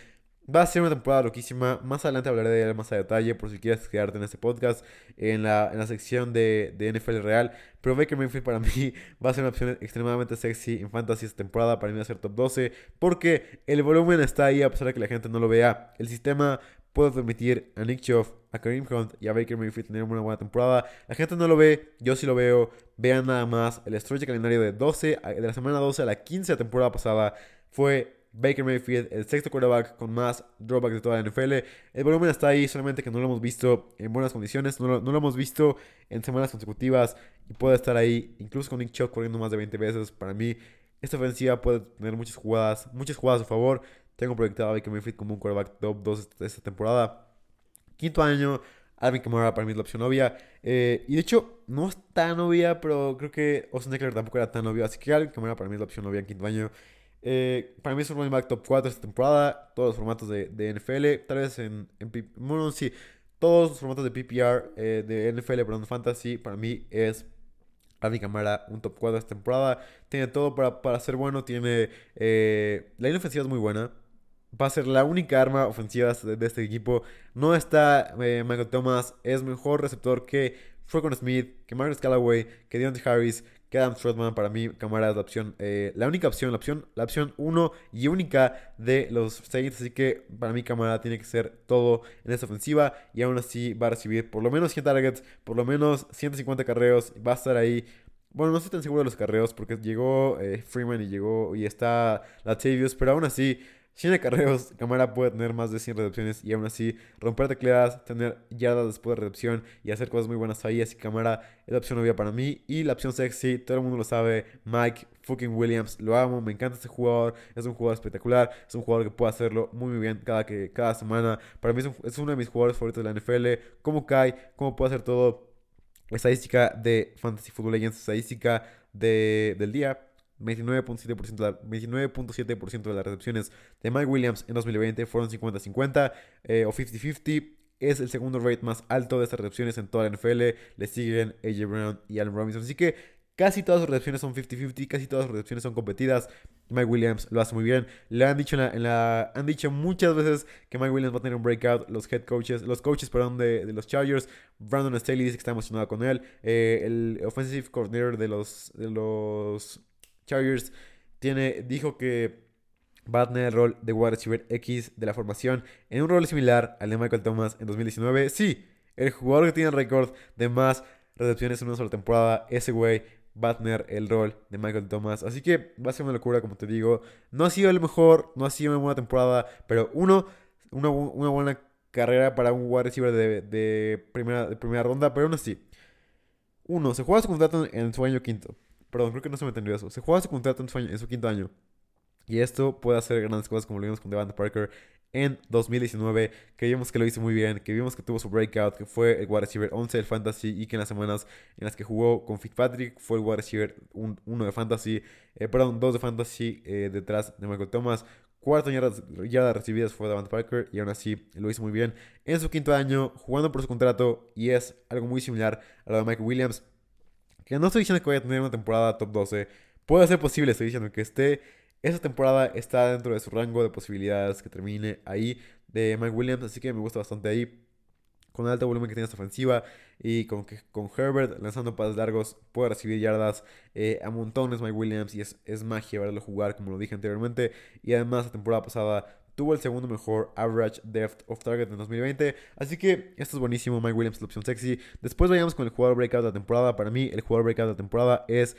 Va a ser una temporada loquísima. Más adelante hablaré de ella más a detalle por si quieres quedarte en este podcast, en la, en la sección de, de, NFL Real. Pero Baker Mayfield para mí va a ser una opción extremadamente sexy en Fantasy esta temporada. Para mí va a ser top 12 porque el volumen está ahí a pesar de que la gente no lo vea. El sistema puede permitir a Nick Chubb, a Kareem Hunt y a Baker Mayfield tener una buena temporada. La gente no lo ve, yo sí lo veo. Vean nada más el stretch calendario de 12, de la semana 12 a la 15 de temporada pasada fue Baker Mayfield, el sexto quarterback con más drawback de toda la NFL. El volumen está ahí, solamente que no lo hemos visto en buenas condiciones, no lo, hemos visto en semanas consecutivas y puede estar ahí, incluso con Nick Chubb corriendo más de 20 veces. Para mí, esta ofensiva puede tener muchas jugadas, muchas jugadas a favor. Tengo proyectado a Baker Mayfield como un quarterback top 2 de esta temporada. Quinto año, Alvin Kamara para mí es la opción obvia. Eh, y de hecho, no es tan obvia, pero creo que Austin Eckler tampoco era tan obvio. Así que Alvin Kamara para mí es la opción obvia en quinto año. Eh, para mí es un running back top 4 esta temporada. Todos los formatos de, de NFL. Tal vez en, en sí, todos los formatos de PPR eh, de NFL, pero en Fantasy, para mí es Alvin Camara un top 4 esta temporada. Tiene todo para, para ser bueno. Tiene. Eh, la línea ofensiva es muy buena. Va a ser la única arma ofensiva de, este equipo. No está Michael Thomas. Es mejor receptor que con Smith, que Marcus Callaway, que Deontay Harris, que Adam Strothman para mí, Camara es la opción, eh, la única opción, la opción, la opción 1 y única de los Saints. Así que para mí, Camara tiene que ser todo en esta ofensiva y aún así va a recibir por lo menos 100 targets, por lo menos 150 carreos. Va a estar ahí. Bueno, no estoy tan seguro de los carreos porque llegó eh, Freeman y llegó y está Latavius, pero aún así 100 acarreos, Camara puede tener más de 100 recepciones y aún así romper tecleadas, tener yardas después de recepción y hacer cosas muy buenas ahí. Así que Camara es la opción obvia para mí. Y la opción sexy, todo el mundo lo sabe, Mike fucking Williams. Lo amo, me encanta este jugador. Es un jugador espectacular. Es un jugador que puede hacerlo muy, bien cada, que, cada semana. Para mí es, uno de mis jugadores favoritos de la NFL. Cómo cae, cómo puede hacer todo. Estadística de Fantasy Football Legends, estadística de, del día 29.7% de, las recepciones de Mike Williams en 2020 fueron 50-50 eh, o 50-50. es el segundo rate más alto de estas recepciones en toda la NFL. Le siguen AJ Brown y Allen Robinson. Así que casi todas sus recepciones son 50-50, casi todas sus recepciones son competidas. Mike Williams lo hace muy bien. Le han dicho, en la, han dicho muchas veces que Mike Williams va a tener un breakout. Los head coaches, los coaches perdón, de, de los Chargers, Brandon Staley dice que está emocionado con él. Eh, el offensive coordinator de los, de los Chargers tiene, dijo que va a tener el rol de wide receiver X de la formación en un rol similar al de Michael Thomas en 2019. Sí, el jugador que tiene el récord de más recepciones en una sola temporada, ese güey va a tener el rol de Michael Thomas. Así que va a ser una locura, como te digo. No ha sido el mejor, no ha sido una buena temporada, pero uno, una, buena carrera para un wide receiver de, primera, de primera ronda, pero aún así. Uno, se juega su contrato en su año quinto. Perdón, creo que no se me entendió eso. Se juega su contrato en su, quinto año. Y esto puede hacer grandes cosas como lo vimos con Devante Parker en 2019, que vimos que lo hizo muy bien, que vimos que tuvo su breakout, que fue el wide receiver 11 del fantasy y que en las semanas en las que jugó con Fitzpatrick fue el wide receiver 1 de fantasy, eh, perdón, 2 de fantasy eh, detrás de Michael Thomas. Cuarto yardas, yardas recibidas fue Devante Parker y aún así lo hizo muy bien en su quinto año, jugando por su contrato y es algo muy similar a lo de Mike Williams, que no estoy diciendo que vaya a tener una temporada top 12, puede ser posible, estoy diciendo que esté esta temporada está dentro de su rango de posibilidades que termine ahí de Mike Williams, así que me gusta bastante ahí. Con el alto volumen que tiene esta ofensiva y con, con Herbert lanzando pases largos puede recibir yardas eh, a montones Mike Williams y es, es magia verlo jugar como lo dije anteriormente. Y además la temporada pasada tuvo el segundo mejor average depth of target en 2020. Así que esto es buenísimo. Mike Williams la opción sexy. Después vayamos con el jugador breakout de la temporada. Para mí, el jugador breakout de la temporada es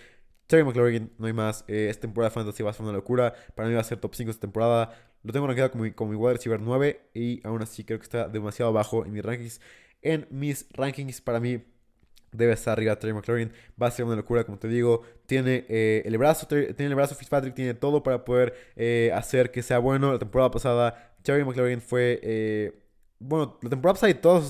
Terry McLaurin, no hay más. Eh, esta temporada de Fantasy va a ser una locura. Para mí va a ser top 5 esta temporada. Lo tengo rankeado como, como mi receiver 9 y aún así creo que está demasiado bajo en mis rankings. En mis rankings, para mí debe estar arriba Terry McLaurin. Va a ser una locura, como te digo. Tiene eh, el brazo, tiene el brazo Fitzpatrick, tiene todo para poder eh, hacer que sea bueno. La temporada pasada, Terry McLaurin fue, bueno, la temporada pasada y toda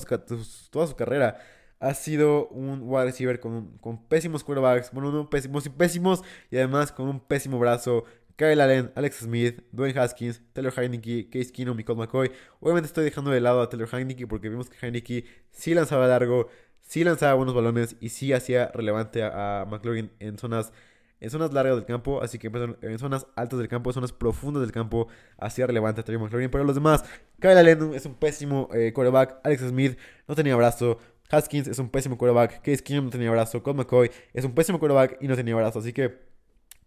toda su carrera ha sido un wide receiver con, con pésimos quarterbacks, bueno, no pésimos y pésimos, y además con un pésimo brazo. Kyle Allen, Alex Smith, Dwayne Haskins, Taylor Heineke, Case Keenum y Colt McCoy. Obviamente estoy dejando de lado a Taylor Heineke porque vimos que Heineke sí lanzaba largo, sí lanzaba buenos balones y sí hacía relevante a, McLaurin en zonas, en zonas largas del campo. Así que en zonas altas del campo, en zonas profundas del campo, hacía relevante a Taylor McLaurin. Pero los demás, Kyle Allen es un pésimo eh, quarterback. Alex Smith no tenía brazo. Haskins es un pésimo quarterback. Case Keenum no tenía brazo. Colt McCoy es un pésimo quarterback y no tenía brazo. Así que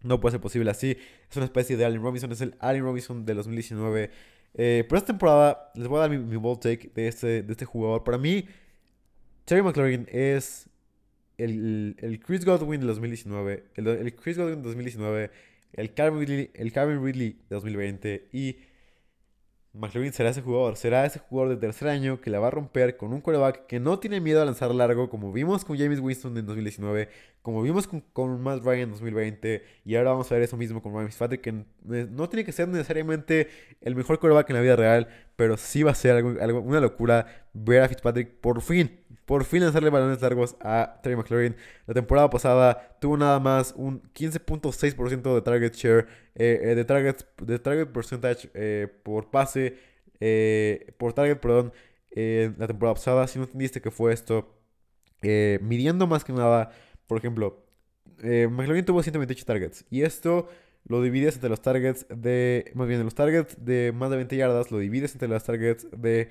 no puede ser posible así. Es una especie de Allen Robinson. Es el Allen Robinson de 2019. Eh, pero esta temporada les voy a dar mi, mi bold take de este, de este jugador. Para mí, Terry McLaurin es el, el, Chris Godwin de 2019. El, el Chris Godwin de 2019. El Calvin Ridley, el Calvin Ridley de 2020. Y McLaurin será ese jugador, será ese jugador de tercer año que la va a romper con un quarterback que no tiene miedo a lanzar largo, como vimos con James Winston en 2019, como vimos con, Matt Ryan en 2020, y ahora vamos a ver eso mismo con Ryan Fitzpatrick, que no tiene que ser necesariamente el mejor quarterback en la vida real, pero sí va a ser algo, una locura ver a Fitzpatrick por fin por fin lanzarle balones largos a Terry McLaurin. La temporada pasada tuvo nada más un 15.6% de target share, eh, eh, de, target, de target percentage eh, por pase, por target, perdón, la temporada pasada. Si no entendiste que fue esto, midiendo más que nada, por ejemplo, McLaurin tuvo 128 targets y esto lo divides entre los targets de, más bien, los targets de más de 20 yardas, lo divides entre los targets de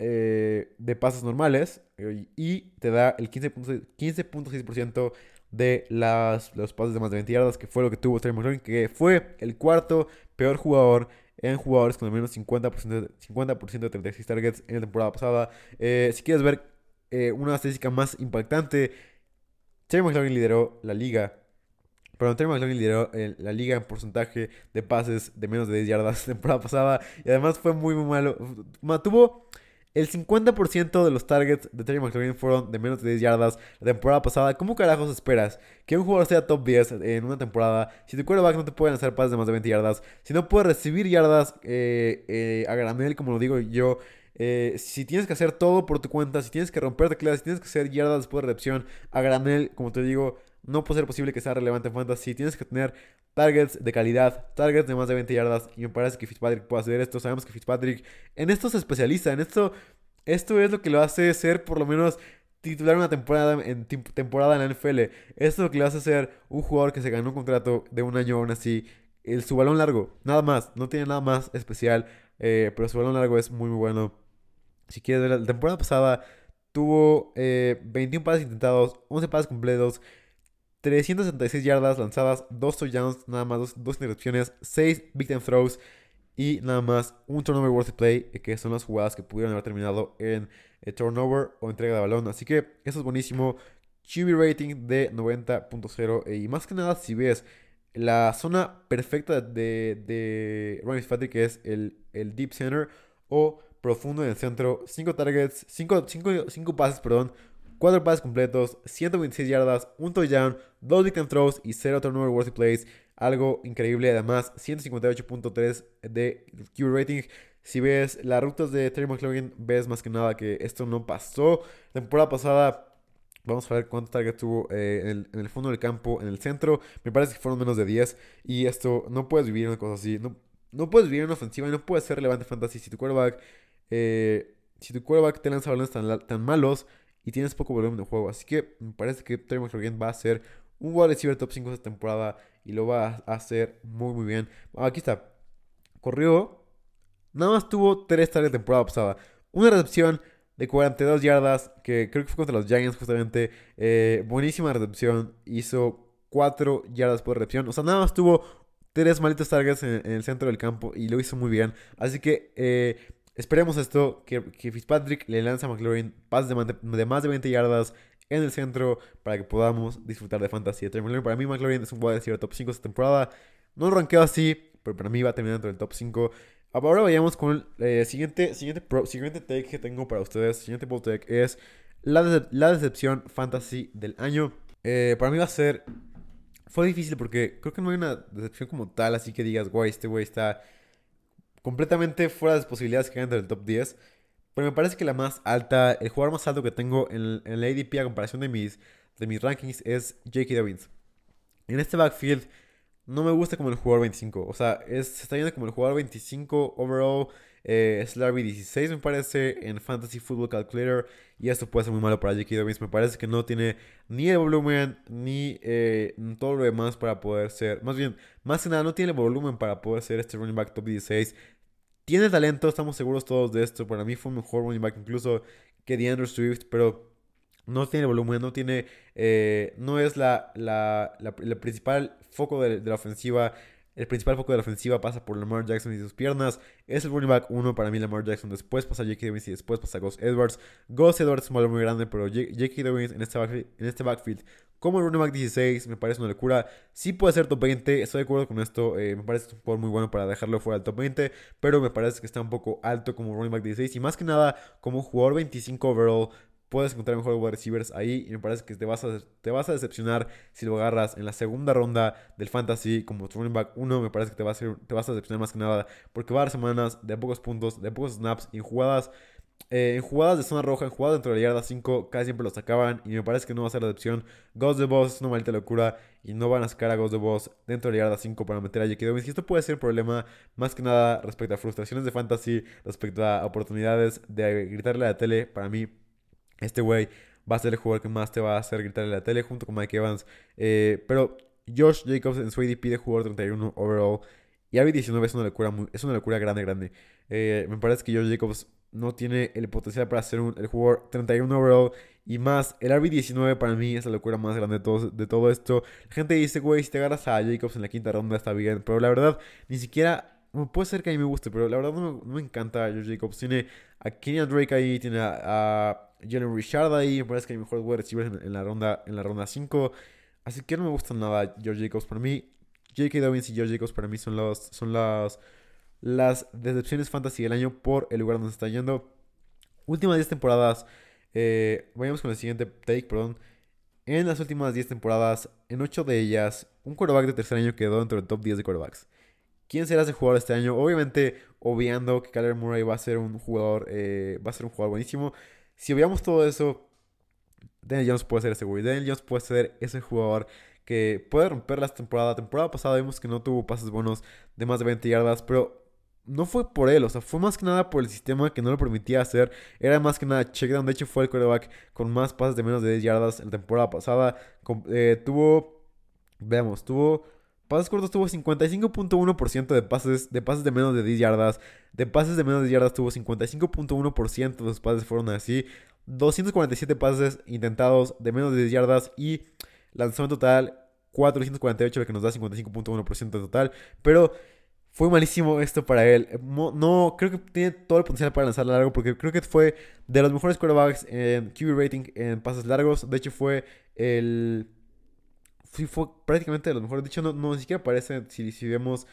eh, de pases normales eh, y te da el 15.6% de las, los pases de más de 20 yardas, que fue lo que tuvo Terry McLaurin, que fue el cuarto peor jugador en jugadores con al menos 50%, 50 de 36 targets en la temporada pasada. Eh, si quieres ver una estadística más impactante, Terry McLaurin lideró la liga. Pero Terry McLaurin lideró la liga en porcentaje de pases de menos de 10 yardas la temporada pasada. Y además fue muy, muy malo. Tuvo el 50% de los targets de Terry McLaurin fueron de menos de 10 yardas la temporada pasada. ¿Cómo carajos esperas que un jugador sea top 10 en una temporada si tu quarterback no te puede lanzar pases de más de 20 yardas? Si no puede recibir yardas eh, eh, a granel, como lo digo yo. Eh, si tienes que hacer todo por tu cuenta, si tienes que romper tecladas, si tienes que hacer yardas después de recepción a granel, como te digo, no puede ser posible que sea relevante en fantasy. Tienes que tener targets de calidad, targets de más de 20 yardas. Y me parece que Fitzpatrick puede hacer esto. Sabemos que Fitzpatrick en esto se especializa. En esto Esto es lo que lo hace ser por lo menos titular una temporada en temporada en la NFL. Esto es lo que lo hace ser un jugador que se ganó un contrato de un año aún así. El, su balón largo, nada más, no tiene nada más especial, eh, pero su balón largo es muy, muy bueno. Si quieres ver, la temporada pasada tuvo 21 eh, pases intentados, 11 pases completos, 366 yardas lanzadas, 2 touchdowns, nada más 2 interrupciones, 6 big time throws y nada más un turnover worth play, eh, que son las jugadas que pudieron haber terminado en eh, turnover o entrega de balón. Así que eso es buenísimo. QB rating de 90.0 y más que nada si ves la zona perfecta de, de Ryan Fitzpatrick que es el, el deep center o profundo en el centro, 5 targets, 5 pases, perdón, 4 pases completos, 126 yardas, un touchdown, 2 victim throws y 0 turnover worthy plays. Algo increíble, además 158.3 de Q rating. Si ves las rutas de Terry McLaurin, ves más que nada que esto no pasó. Temporada pasada Vamos a ver cuántos targets tuvo eh, en, el, fondo del campo, en el centro. Me parece que fueron menos de 10. Y esto, no puedes vivir una cosa así. No, no puedes vivir una ofensiva y no puedes ser relevante fantasy si tu quarterback eh, si tu quarterback te lanza balones tan, malos y tienes poco volumen de juego. Así que me parece que Terry McLaurin va a ser un wide receiver top 5 esta temporada y lo va a hacer muy muy bien. Aquí está. Corrió. Nada más tuvo 3 targets de temporada pasada. Una recepción de 42 yardas que creo que fue contra los Giants justamente. Eh, buenísima recepción. Hizo 4 yardas por recepción. O sea, nada más tuvo 3 malitos targets en, en, el centro del campo y lo hizo muy bien. Así que... Eh, Esperemos esto, que, Fitzpatrick le lanza a McLaurin pases de, más de 20 yardas en el centro para que podamos disfrutar de fantasía. Para mí McLaurin es un wide receiver top 5 esta temporada. No ranqueo así, pero para mí va a terminar dentro del top 5. Ahora vayamos con el eh, siguiente, siguiente, siguiente take que tengo para ustedes. Siguiente ball take es la, la decepción fantasy del año. Eh, para mí va a ser... Fue difícil porque creo que no hay una decepción como tal, así que digas, guay, este güey está completamente fuera de las posibilidades que ganen del top 10. Pero me parece que la más alta, el jugador más alto que tengo en, en la ADP a comparación de mis, de mis rankings es J.K. Dobbins. En este backfield no me gusta como el jugador 25. O sea, es, se está viendo como el jugador 25 overall. Eh, es el RB16 me parece en Fantasy Football Calculator. Y esto puede ser muy malo para J.K. Dobbins. Me parece que no tiene ni el volumen ni eh, todo lo demás para poder ser. Más bien, más que nada, no tiene el volumen para poder ser este running back top 16. Tiene talento, estamos seguros todos de esto. Para mí fue mejor running back incluso que DeAndre Swift. Pero no tiene volumen, no tiene, eh, no es la, la, principal foco de, la ofensiva. El principal foco de la ofensiva pasa por Lamar Jackson y sus piernas. Es el running back 1 para mí, Lamar Jackson. Después pasa J.K. Dobbins y después pasa Gus Edwards. Gus Edwards es un valor muy grande, pero J.K. Dobbins en este, backfield, en este backfield, como el running back 16, me parece una locura. Sí puede ser top 20, estoy de acuerdo con esto. Eh, me parece un jugador muy bueno para dejarlo fuera del top 20, pero me parece que está un poco alto como running back 16 y más que nada como jugador 25 overall puedes encontrar mejor wide receivers ahí y me parece que te vas, a, te vas a decepcionar si lo agarras en la segunda ronda del fantasy como running back 1 me parece que te, va a te vas a decepcionar más que nada porque va a dar semanas de pocos puntos, de pocos snaps y en jugadas eh, en jugadas de zona roja, en jugadas dentro de la yarda 5, casi siempre los sacaban. Y me parece que no va a ser la decepción. Ghost de Boss es una maldita locura. Y no van a sacar a Ghost de Boss dentro de la yarda 5 para meter a J.K. Dobbins. Y esto puede ser problema, más que nada, respecto a frustraciones de fantasy, respecto a oportunidades de gritarle a la tele. Para mí, este güey va a ser el jugador que más te va a hacer gritar en la tele junto con Mike Evans. Eh, pero Josh Jacobs en su ADP de jugador 31 overall. Y RB19 es una locura, es una locura grande, grande. Eh, me parece que Josh Jacobs no tiene el potencial para ser un, el jugador 31 overall. Y más, el RB19 para mí es la locura más grande de todo, de todo esto. La gente dice, güey, si te agarras a Jacobs en la quinta ronda está bien. Pero la verdad, ni siquiera puede ser que a mí me guste, pero la verdad no, me encanta Josh Jacobs. Tiene a Kenyan Drake ahí, tiene a, Jalen Richard ahí. Me parece que hay mejores wide receivers en, la ronda en la ronda 5. Así que no me gusta nada George Jacobs. Para mí, J.K. Dobbins y George Jacobs para mí son, los, son las, las decepciones fantasy del año por el lugar donde se está yendo. Últimas 10 temporadas. Eh, vayamos con el siguiente take, perdón. En las últimas 10 temporadas, en 8 de ellas, un quarterback de tercer año quedó dentro del top 10 de quarterbacks. ¿Quién será ese jugador este año? Obviamente, obviando que Kyler Murray va a ser un jugador, eh, va a ser un jugador buenísimo. Si obviamos todo eso, Daniel Jones puede ser ese güey. Daniel Jones puede ser ese jugador que puede romper la temporada. La temporada pasada vimos que no tuvo pases buenos de más de 20 yardas, pero no fue por él, o sea, fue más que nada por el sistema que no lo permitía hacer. Era más que nada checkdown. De hecho, fue el quarterback con más pases de menos de 10 yardas en la temporada pasada. Eh, tuvo, veamos, tuvo pases cortos, tuvo 55.1% de pases, de pases de menos de 10 yardas. De pases de menos de 10 yardas tuvo 55.1% de los pases fueron así. 247 pases intentados de menos de 10 yardas y lanzó en total 448, lo que nos da 55.1% total. Pero fue malísimo esto para él. No, creo que tiene todo el potencial para lanzar largo porque creo que fue de los mejores quarterbacks en QB rating en pases largos. De hecho, fue el. Fue prácticamente de los mejores. De hecho, no, no ni siquiera parece si, si vemos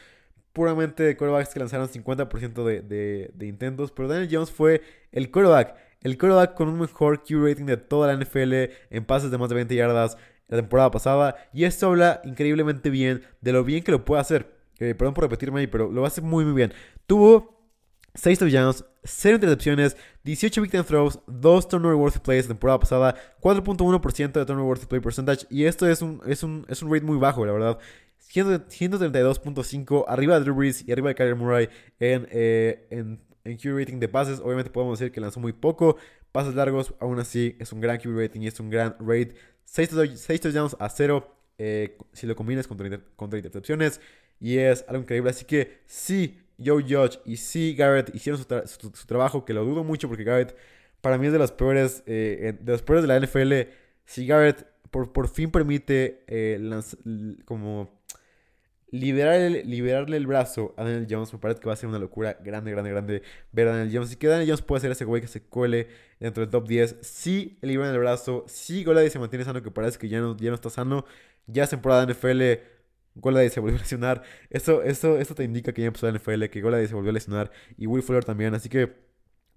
puramente de quarterbacks que lanzaron 50% de, de, intentos. Pero Daniel Jones fue el quarterback. El quarterback con un mejor QB rating de toda la NFL en pases de más de 20 yardas la temporada pasada. Y esto habla increíblemente bien de lo bien que lo puede hacer. Eh, perdón por repetirme ahí, pero lo hace muy, muy bien. Tuvo 6 touchdowns, 0 intercepciones, 18 victim throws, 2 turnover worthy plays la temporada pasada, 4.1% de turnover worthy play percentage. Y esto es un, es un, es un rate muy bajo, la verdad. 132.5 arriba de Drew Brees y arriba de Kyler Murray en, eh, en, en Q rating de pases. Obviamente podemos decir que lanzó muy poco. Pases largos, aún así es un gran Q rating y es un gran rate. 6, touchdowns a 0 eh, si lo combinas contra, contra intercepciones. Y es algo increíble. Así que sí, Joe Judge y sí, Garrett hicieron su, trabajo, que lo dudo mucho porque Garrett para mí es de los peores, eh, de los peores de la NFL. Si Garrett por, por fin permite eh, como liberar liberarle el brazo a Daniel Jones, me parece que va a ser una locura grande, grande, grande ver a Daniel Jones. Y que Daniel Jones puede ser ese güey que se cuele dentro del top 10. Si liberan el brazo, si Golady se mantiene sano, que parece que ya no, ya no está sano, ya es temporada NFL Golady se volvió a lesionar. Eso, eso, eso te indica que ya empezó la NFL, que Golady se volvió a lesionar y Will Fuller también. Así que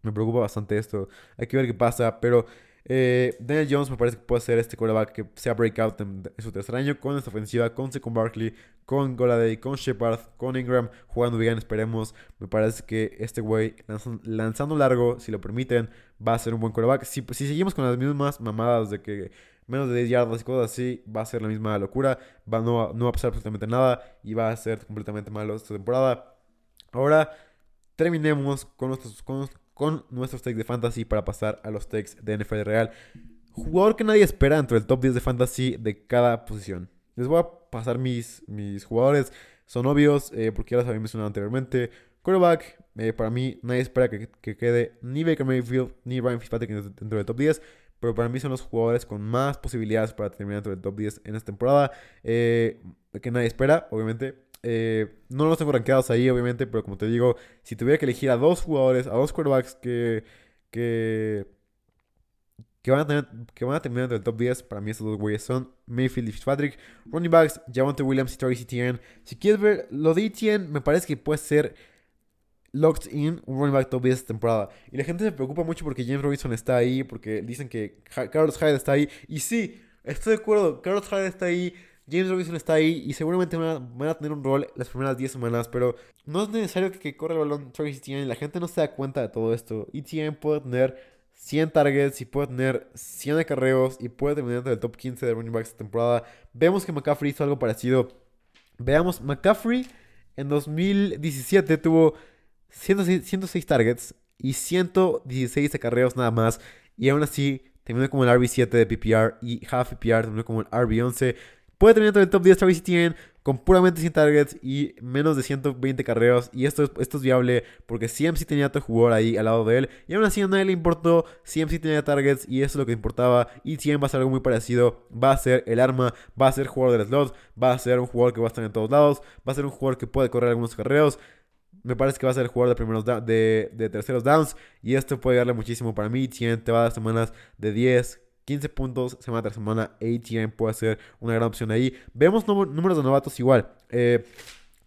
me preocupa bastante esto. Hay que ver qué pasa. Pero eh, Daniel Jones me parece que puede ser este quarterback que sea breakout en, su tercer año con esta ofensiva, con Second Barkley, con Goladay, con Shepard, con Ingram jugando bien. Esperemos. Me parece que este güey lanzando, largo, si lo permiten, va a ser un buen quarterback. Si, si seguimos con las mismas mamadas de que menos de 10 yardas y cosas así, va a ser la misma locura. Va, no, no va a pasar absolutamente nada y va a ser completamente malo esta temporada. Ahora terminemos con nuestros, con, nuestros takes de fantasy para pasar a los takes de NFL real. Jugador que nadie espera dentro del top 10 de fantasy de cada posición. Les voy a pasar mis, mis jugadores. Son obvios eh, porque ya los había mencionado anteriormente. Quarterback, eh, para mí nadie espera que, que, quede ni Baker Mayfield ni Ryan Fitzpatrick dentro del top 10 pero para mí son los jugadores con más posibilidades para terminar dentro del top 10 en esta temporada. Eh, que nadie espera, obviamente. Eh, no los tengo rankeados ahí, obviamente, pero como te digo, si tuviera que elegir a dos jugadores, a dos quarterbacks que, que, que, van, a tener, que van a terminar dentro del top 10, para mí estos dos güeyes son Mayfield y Fitzpatrick. Running backs, Javonte Williams y Tracy Etienne. Si quieres ver lo de Etienne, me parece que puede ser locked in un running back top 10 esta temporada. Y la gente se preocupa mucho porque James Robinson está ahí, porque dicen que Carlos Hyde está ahí. Y sí, estoy de acuerdo, Carlos Hyde está ahí, James Robinson está ahí y seguramente van a, tener un rol las primeras 10 semanas, pero no es necesario que, corra el balón Travis Etienne. La gente no se da cuenta de todo esto. Etienne puede tener 100 targets y puede tener 100 acarreos y puede terminar entre el top 15 de running backs esta temporada. Vemos que McCaffrey hizo algo parecido. Veamos, McCaffrey en 2017 tuvo 106, targets y 116 acarreos nada más. Y aún así, terminó como el RB7 de PPR y half PPR terminó como el RB11. Puede terminar en el top 10 Travis Etienne con puramente 100 targets y menos de 120 carreos. Y esto es, esto es viable porque CMC tenía otro jugador ahí al lado de él. Y aún así a nadie le importó. CMC tenía targets y eso es lo que importaba. Y Etienne va a ser algo muy parecido. Va a ser el arma, va a ser jugador del slot, va a ser un jugador que va a estar en todos lados, va a ser un jugador que puede correr algunos carreos. Me parece que va a ser el jugador de, primeros de, de, terceros downs. Y esto puede darle muchísimo para mí. Tien te va a dar semanas de 10, 15 puntos semana tras semana. ATM puede ser una gran opción ahí. Vemos números de novatos igual. Eh,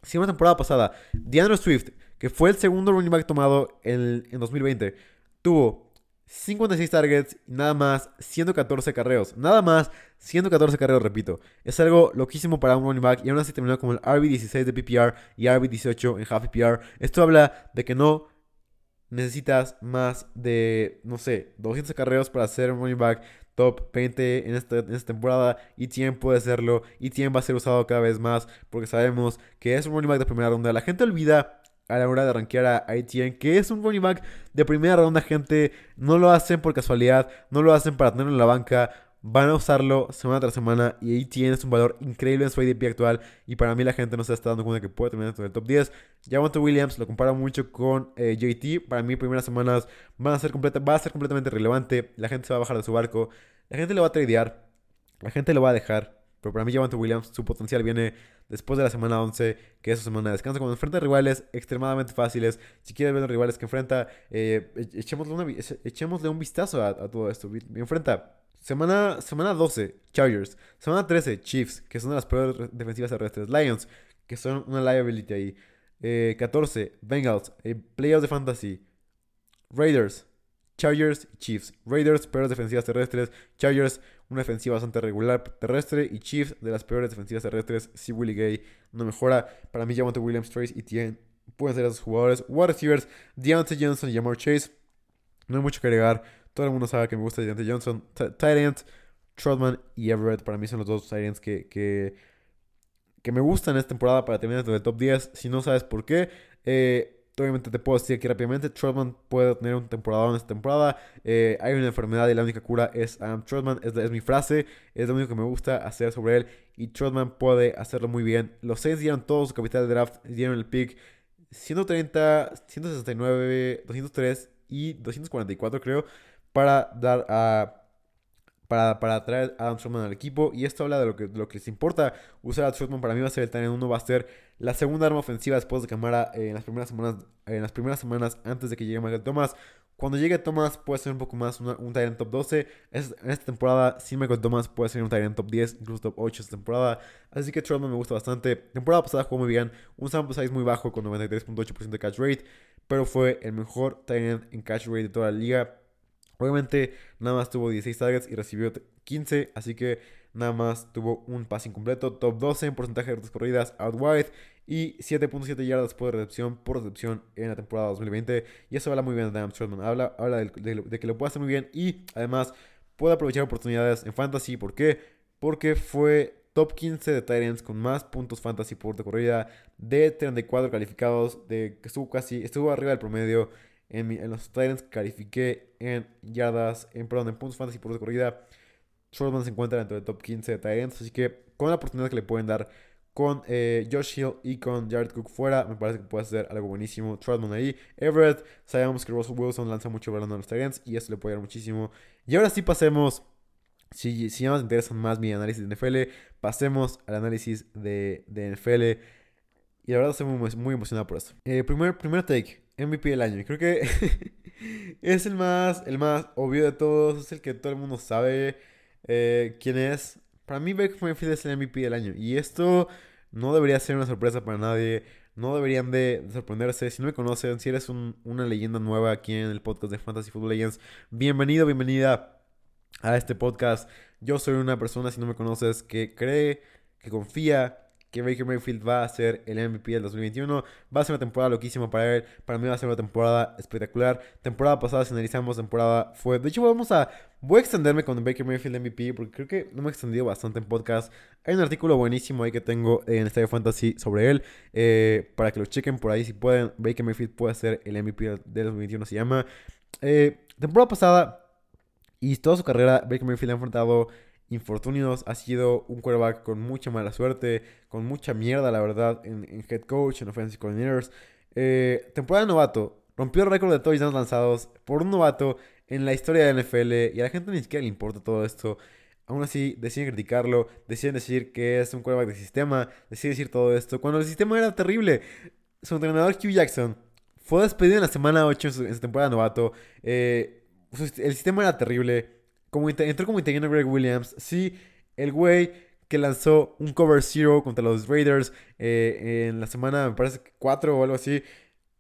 si una temporada pasada, DeAndre Swift, que fue el segundo running back tomado en, en 2020, tuvo 56 targets y nada más 114 carreos. Nada más 114 carreos, repito. Es algo loquísimo para un running back y aún así terminó como el RB16 de PPR y RB18 en half PPR. Esto habla de que no necesitas más de, no sé, 200 carreos para ser un running back top 20 en esta, en esta temporada. Y Tien puede serlo. Y Tien va a ser usado cada vez más porque sabemos que es un running back de primera ronda. La gente olvida a la hora de rankear a ATN, que es un running back de primera ronda, gente. No lo hacen por casualidad, no lo hacen para tenerlo en la banca. Van a usarlo semana tras semana y ATN es un valor increíble en su IDP actual. Y para mí la gente no se está dando cuenta que puede terminar dentro del top 10. Javonte Williams lo compara mucho con eh, JT. Para mí, primeras semanas van a ser completa, va a ser completamente relevante. La gente se va a bajar de su barco. La gente lo va a tradear. La gente lo va a dejar. Pero para mí, Javante Williams, su potencial viene después de la semana 11, que es su semana de descanso, cuando enfrenta rivales extremadamente fáciles. Si quieres ver los rivales que enfrenta, eh, e-, echémosle, un vistazo a, todo esto. Enfrenta semana, semana 12, Chargers. Semana 13, Chiefs, que son las peores defensivas terrestres. Lions, que son una liability ahí. 14, eh, Bengals, eh, Playoffs de Fantasy. Raiders, Chargers y Chiefs. Raiders, peores defensivas terrestres. Chargers, una defensiva bastante regular terrestre. Y Chiefs, de las peores defensivas terrestres. Si Willie Gay no mejora, para mí, Jamonte Williams, Trace y Tien pueden ser esos jugadores. Wide receivers, Deontay Johnson y Jamar Chase. No hay mucho que agregar. Todo el mundo sabe que me gusta Deontay Johnson. Tight Trotman y Everett. Para mí son los dos tight que, que, que me gustan esta temporada para terminar dentro del top 10. Si no sabes por qué, eh, Obviamente te puedo decir aquí rápidamente, Trotman puede tener un temporada en esta temporada. Eh, hay una enfermedad y la única cura es Adam Trotman. Es, es, mi frase, es lo único que me gusta hacer sobre él. Y Trotman puede hacerlo muy bien. Los seis dieron todo su capital de draft, dieron el pick 130, 169, 203 y 244 creo para dar a para, para traer a Adam Trotman al equipo. Y esto habla de lo que, lo que les importa usar a Trotman. Para mí va a ser el Titan 1, va a ser la segunda arma ofensiva después de Camara en las primeras semanas, en las primeras semanas antes de que llegue Michael Thomas. Cuando llegue Thomas puede ser un poco más un Tyrant top 12. en esta temporada, sin Michael Thomas puede ser un Tyrant top 10, incluso top 8 esta temporada. Así que Trotman me gusta bastante. Temporada pasada jugó muy bien. Un sample size muy bajo con 93.8% de catch rate. Pero fue el mejor Tyrant en catch rate de toda la liga. Obviamente, nada más tuvo 16 targets y recibió 15, así que nada más tuvo un pase incompleto. Top 12 en porcentaje de rutas corridas out wide y 7.7 yardas por recepción por recepción en la temporada 2020. Y eso habla muy bien de Adam Trotman. Habla, habla de, que lo puede hacer muy bien y además puede aprovechar oportunidades en fantasy. ¿Por qué? Porque fue top 15 de Titans con más puntos fantasy por corrida de 34 calificados, de estuvo casi, estuvo arriba del promedio en, los Titans califiqué en yardas, en, perdón, en puntos fantasy por corrida. Trotman se encuentra dentro del top 15 de Titans, así que con la oportunidad que le pueden dar con eh, Josh Hill y con Jared Cook fuera, me parece que puede ser algo buenísimo. Trotman ahí, Everett, sabemos que Russell Wilson lanza mucho balón a los Titans y esto le puede dar muchísimo. Y ahora sí pasemos, si, si ya nos interesan más mi análisis de NFL, pasemos al análisis de, de NFL. Y la verdad estoy muy, muy emocionado por esto. Eh, primer, primer take. MVP del año. Creo que es el más, el más obvio de todos. Es el que todo el mundo sabe eh, quién es. Para mí, Baker Mayfield es el MVP del año. Y esto no debería ser una sorpresa para nadie. No deberían de sorprenderse. Si no me conocen, si eres una leyenda nueva aquí en el podcast de Fantasy Football Legends, bienvenido, bienvenida a este podcast. Yo soy una persona, si no me conoces, que cree, que confía que Baker Mayfield va a ser el MVP del 2021. Va a ser una temporada loquísima para él. Para mí va a ser una temporada espectacular. Temporada pasada, si analizamos, temporada fue. De hecho, vamos a. Voy a extenderme con Baker Mayfield MVP porque creo que no me he extendido bastante en podcast. Hay un artículo buenísimo ahí que tengo en Estadio Fantasy sobre él. Eh, para que lo chequen por ahí si pueden. Baker Mayfield puede ser el MVP del 2021, se llama. Eh, temporada pasada y toda su carrera, Baker Mayfield ha enfrentado infortunios. Ha sido un quarterback con mucha mala suerte, con mucha mierda, la verdad, en, head coach, en offensive coordinators. Eh, temporada novato. Rompió el récord de touchdowns lanzados por un novato en la historia de la NFL. Y a la gente ni siquiera le importa todo esto. Aún así, deciden criticarlo, deciden decir que es un quarterback de sistema, deciden decir todo esto. Cuando el sistema era terrible, su entrenador Hugh Jackson fue despedido en la semana 8 en su, temporada novato. Eh, el sistema era terrible como entró como interino Greg Williams. Sí, el güey que lanzó un cover zero contra los Raiders eh, en la semana, me parece que 4 o algo así.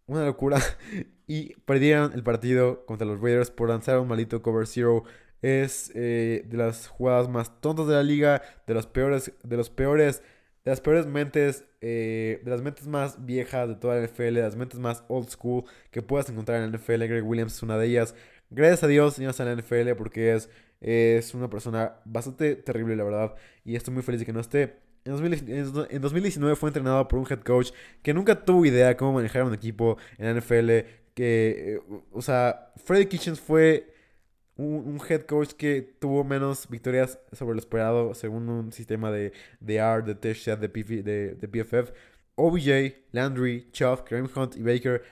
Una locura. Y perdieron el partido contra los Raiders por lanzar un malito cover zero. Es eh, de las jugadas más tontas de la liga, de los peores, de los peores, de las peores mentes, eh, de las mentes más viejas de toda la NFL, de las mentes más old school que puedas encontrar en la NFL. Greg Williams es una de ellas. Gracias a Dios, ya está en la NFL porque es, es una persona bastante terrible, la verdad. Y estoy muy feliz de que no esté. En 2019 fue entrenado por un head coach que nunca tuvo idea cómo manejar un equipo en la NFL. Que, eh, o sea, Freddy Kitchens fue un, head coach que tuvo menos victorias sobre lo esperado según un sistema de, de R, de Teshat, de, de, de PFF. OBJ, Landry, Chubb, Kareem Hunt y Baker,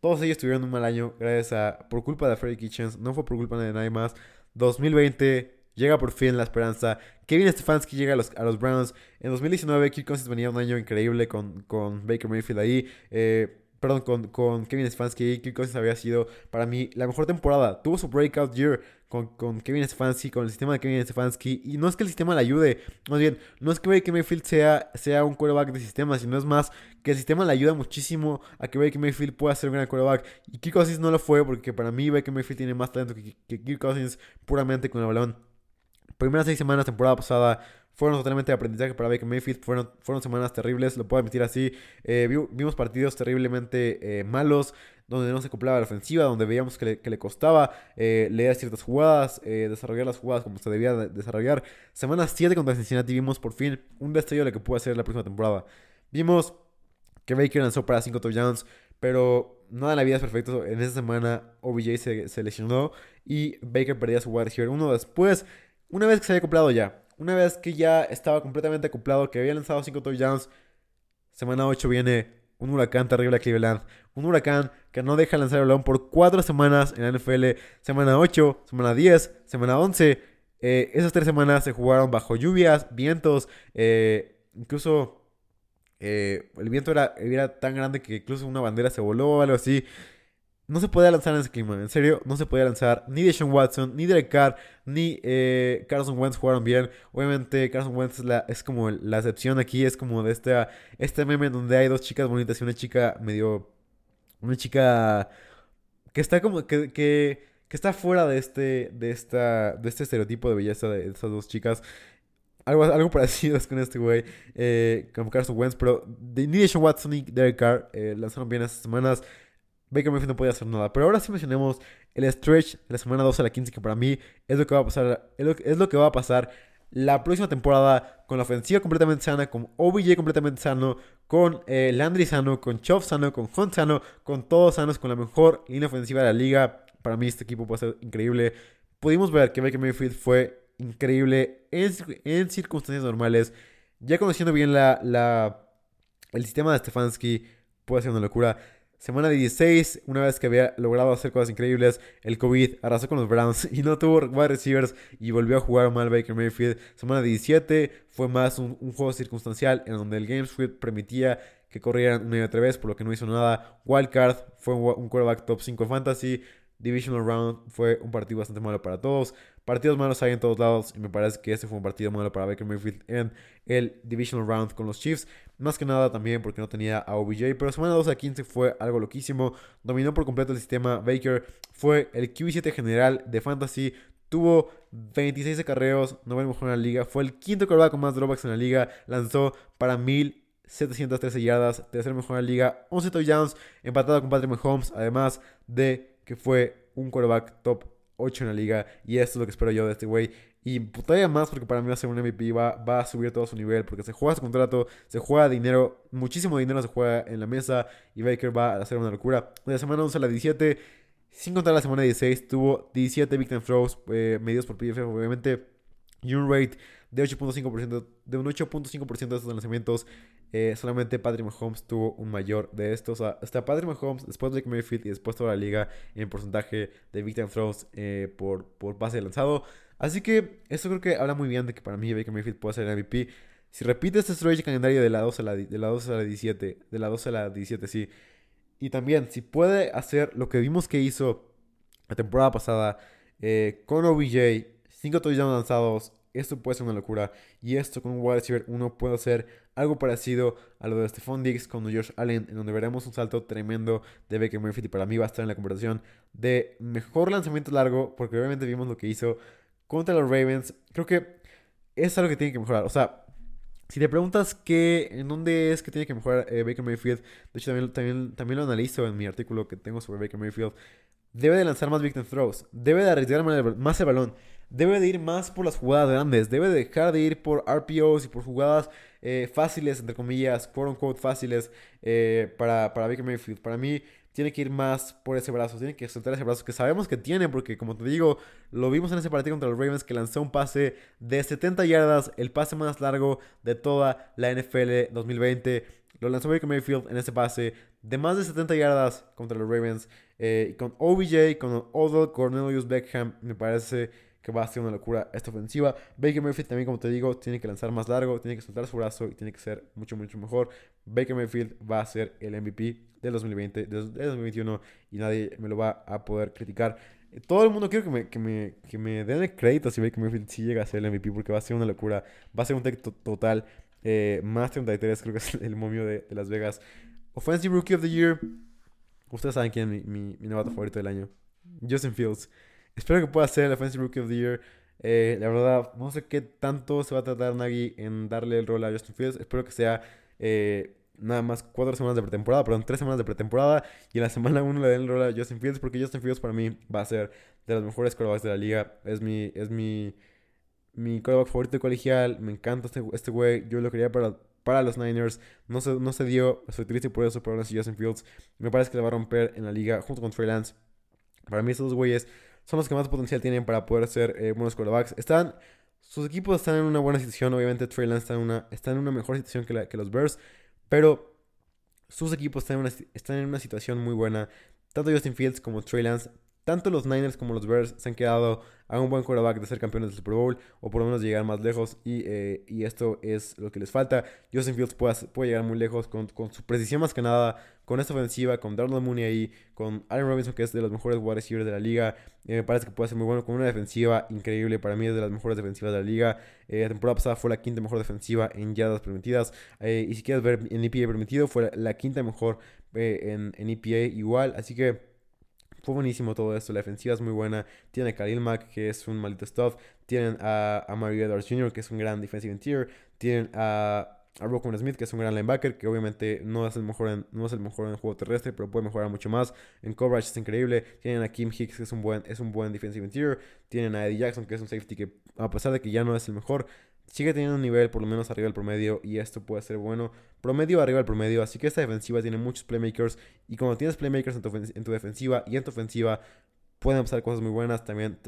todos ellos tuvieron un mal año gracias a, por culpa de Freddy Kitchens, no fue por culpa de nadie más. 2020 llega por fin la esperanza. Kevin Stefanski llega a los, a los Browns. En 2019 Kirk Cousins venía un año increíble con, con Baker Mayfield ahí. Eh, perdón, con, con Kevin Stefanski. Kirk Cousins había sido para mí la mejor temporada. Tuvo su breakout year con, con Kevin Stefanski, con el sistema de Kevin Stefanski. Y no es que el sistema le ayude, más bien, no es que Baker Mayfield sea, sea un quarterback de sistema, sino es más que el sistema le ayuda muchísimo a que Baker Mayfield pueda ser un gran quarterback. Y Kirk Cousins no lo fue, porque para mí Baker Mayfield tiene más talento que, que Kirk Cousins puramente con el balón. Primeras seis semanas, temporada pasada, fueron totalmente de aprendizaje para Baker Mayfield. Fueron, fueron semanas terribles, lo puedo admitir así. Eh, vimos partidos terriblemente eh, malos, donde no se acoplaba la ofensiva, donde veíamos que le, costaba eh, leer ciertas jugadas, desarrollar las jugadas como se debía desarrollar. Semana 7 contra Cincinnati vimos por fin un destello de lo que puede hacer la próxima temporada. Vimos que Baker lanzó para 5 touchdowns, pero nada en la vida es perfecto. En esa semana OBJ se, lesionó y Baker perdía su wide receiver uno después. Una vez que se había acoplado ya, una vez que ya estaba completamente acoplado, que había lanzado 5 touchdowns, semana 8 viene un huracán terrible a Cleveland. Un huracán que no deja lanzar el balón por 4 semanas en la NFL. Semana 8, semana 10, semana 11. Eh, esas 3 semanas se jugaron bajo lluvias, vientos, eh, incluso eh, el viento era, era tan grande que incluso una bandera se voló o algo así. No se podía lanzar en ese clima, en serio, no se podía lanzar. Ni Deshaun Watson, ni Derek Carr, ni eh, Carson Wentz jugaron bien. Obviamente, Carson Wentz es, la, como la excepción aquí, es como de este, este meme donde hay dos chicas bonitas y una chica medio. Una chica que está como. que, que, que está fuera de este, de, esta, de este estereotipo de belleza de esas dos chicas. Algo, algo parecido es con este güey, eh, como Carson Wentz, pero ni Deshaun Watson ni Derek Carr eh, lanzaron bien estas semanas. Baker Mayfield no podía hacer nada. Pero ahora sí mencionemos el stretch de la semana 12 a la 15, que para mí es lo que va a pasar, es lo, que va a pasar la próxima temporada con la ofensiva completamente sana, con OBJ completamente sano, con eh, Landry sano, con Chop sano, con Hunt sano, con todos sanos, con la mejor línea ofensiva de la liga. Para mí este equipo puede ser increíble. Pudimos ver que Baker Mayfield fue increíble en, circunstancias normales. Ya conociendo bien la, la, el sistema de Stefanski, puede ser una locura. Semana 16, una vez que había logrado hacer cosas increíbles, el COVID arrasó con los Browns y no tuvo wide receivers y volvió a jugar mal Baker Mayfield. Semana 17 fue más un, juego circunstancial en donde el Game Script permitía que corrieran una y otra vez, por lo que no hizo nada. Wildcard fue un, un quarterback top 5 fantasy. Divisional Round fue un partido bastante malo para todos. Partidos malos hay en todos lados y me parece que este fue un partido malo para Baker Mayfield en el Divisional Round con los Chiefs. Más que nada también porque no tenía a OBJ, pero semana 2 a 15 fue algo loquísimo. Dominó por completo el sistema. Baker fue el QB7 general de Fantasy. Tuvo 26 acarreos, no mejor en la liga. Fue el quinto quarterback con más dropbacks en la liga. Lanzó para 1713 yardas, tercer mejor en la liga. 11 touchdowns, empatado con Patrick Mahomes, además de que fue un quarterback top 8 en la liga. Y esto es lo que espero yo de este güey. Y todavía más porque para mí va a ser un MVP, va, va a subir todo su nivel porque se juega su contrato, se juega dinero, muchísimo dinero se juega en la mesa y Baker va a hacer una locura. De la semana 11 a la 17, sin contar la semana 16, tuvo 17 victim throws eh, medidos por PFF, obviamente. Y un rate de 8.5%, de un 8.5% de estos lanzamientos. Eh, solamente Patrick Mahomes tuvo un mayor de estos. Hasta Patrick Mahomes, después de Jake Mayfield y después toda la liga en porcentaje de victim throws eh, por, por pase lanzado. Así que eso creo que habla muy bien de que para mí Baker Mayfield puede ser el MVP. Si repite este stretch calendario de la 12 a la, de la 12 a la 17, de la 12 a la 17, sí. Y también, si puede hacer lo que vimos que hizo la temporada pasada eh, con OBJ, 5 touchdowns lanzados, esto puede ser una locura. Y esto con un wide receiver 1 puede hacer algo parecido a lo de Stephon Diggs con Josh Allen, en donde veremos un salto tremendo de Baker Mayfield. Y para mí va a estar en la conversación de mejor lanzamiento largo, porque obviamente vimos lo que hizo contra los Ravens. Creo que es algo que tiene que mejorar. O sea, si te preguntas qué, en dónde es que tiene que mejorar eh, Baker Mayfield, de hecho también, también, también, lo analizo en mi artículo que tengo sobre Baker Mayfield, debe de lanzar más victim throws, debe de arriesgar más el balón. Debe de ir más por las jugadas grandes, debe dejar de ir por RPOs y por jugadas eh, fáciles, entre comillas, fáciles eh, para, para Baker Mayfield. Para mí, tiene que ir más por ese brazo, tiene que soltar ese brazo que sabemos que tiene, porque como te digo, lo vimos en ese partido contra los Ravens que lanzó un pase de 70 yardas, el pase más largo de toda la NFL 2020. Lo lanzó Baker Mayfield en ese pase de más de 70 yardas contra los Ravens. Eh, con OBJ, con Odell, Cornelius Beckham, me parece que va a ser una locura esta ofensiva. Baker Mayfield también, como te digo, tiene que lanzar más largo, tiene que soltar su brazo y tiene que ser mucho, mucho mejor. Baker Mayfield va a ser el MVP del 2020, del 2021 y nadie me lo va a poder criticar. Todo el mundo quiero que me, que me, que me den el crédito si Baker Mayfield sí llega a ser el MVP porque va a ser una locura. Va a ser un texto total. Eh, más 33 creo que es el momio de, Las Vegas. Offensive Rookie of the Year. Ustedes saben quién es mi, mi novato favorito del año. Justin Fields. Espero que pueda ser el Offensive Rookie of the Year. Eh, la verdad, no sé qué tanto se va a tratar Nagy en darle el rol a Justin Fields. Espero que sea eh, nada más cuatro semanas de pretemporada, perdón, tres semanas de pretemporada. Y en la semana uno le den el rol a Justin Fields, porque Justin Fields para mí va a ser de los mejores quarterbacks de la liga. Es mi, es mi, mi quarterback favorito colegial. Me encanta este, este güey. Yo lo quería para, para los Niners. No se, no se dio. Estoy triste por eso, pero aún así Justin Fields me parece que le va a romper en la liga junto con Trey Lance. Para mí estos dos güeyes son los que más potencial tienen para poder ser eh, buenos quarterbacks. Están, sus equipos están en una buena situación. Obviamente, Trey Lance está en una, está en una mejor situación que, los Bears. Pero sus equipos están en, una, están en una situación muy buena. Tanto Justin Fields como Trey Lance tanto los Niners como los Bears se han quedado a un buen quarterback de ser campeones del Super Bowl o por lo menos llegar más lejos y, eh, y esto es lo que les falta. Justin Fields puede, llegar muy lejos con, con, su precisión más que nada, con esta ofensiva, con Darnell Mooney ahí, con Allen Robinson que es de los mejores wide receivers de la liga. Eh, me parece que puede ser muy bueno con una defensiva increíble. Para mí es de las mejores defensivas de la liga. Eh, la temporada pasada fue la quinta mejor defensiva en yardas permitidas. y si quieres ver en EPA permitido, fue la, quinta mejor en EPA igual. Así que fue buenísimo todo esto. La defensiva es muy buena. Tiene a Khalil Mack, que es un maldito stuff. Tienen a, a Mario Edwards Jr., que es un gran defensive interior. Tienen a, a Smith, que es un gran linebacker, que obviamente no es el mejor en, no es el mejor en juego terrestre, pero puede mejorar mucho más. En coverage es increíble. Tienen a Kim Hicks, que es un buen, es un buen defensive interior. Tienen a Eddie Jackson, que es un safety que, a pesar de que ya no es el mejor, sigue teniendo un nivel por lo menos arriba del promedio y esto puede ser bueno. Promedio arriba del promedio, así que esta defensiva tiene muchos playmakers y cuando tienes playmakers en tu, defensiva y en tu ofensiva pueden pasar cosas muy buenas. También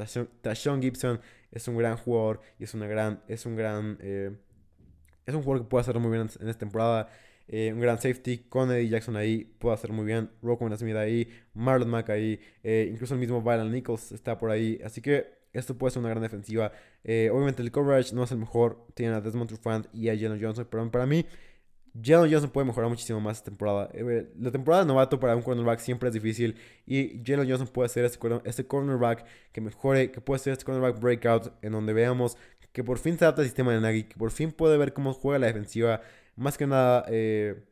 Tashon Gibson es un gran jugador y es una gran, es un gran, eh, es un jugador que puede hacer muy bien en esta temporada. Eh, un gran safety con Eddie Jackson ahí, puede hacer muy bien. Rocco Smith ahí, Marlon Mack ahí, eh, incluso el mismo Byron Nichols está por ahí. Así que esto puede ser una gran defensiva. Eh, obviamente el coverage no es el mejor. Tienen a Desmond Trufant y a Jalen Johnson. Pero para mí, Jalen Johnson puede mejorar muchísimo más esta temporada. Eh, la temporada de novato para un cornerback siempre es difícil. Y Jalen Johnson puede ser este, este, cornerback que mejore. Que puede ser este cornerback breakout. En donde veamos que por fin se adapta al sistema de Nagy. Que por fin puede ver cómo juega la defensiva. Más que nada... Eh,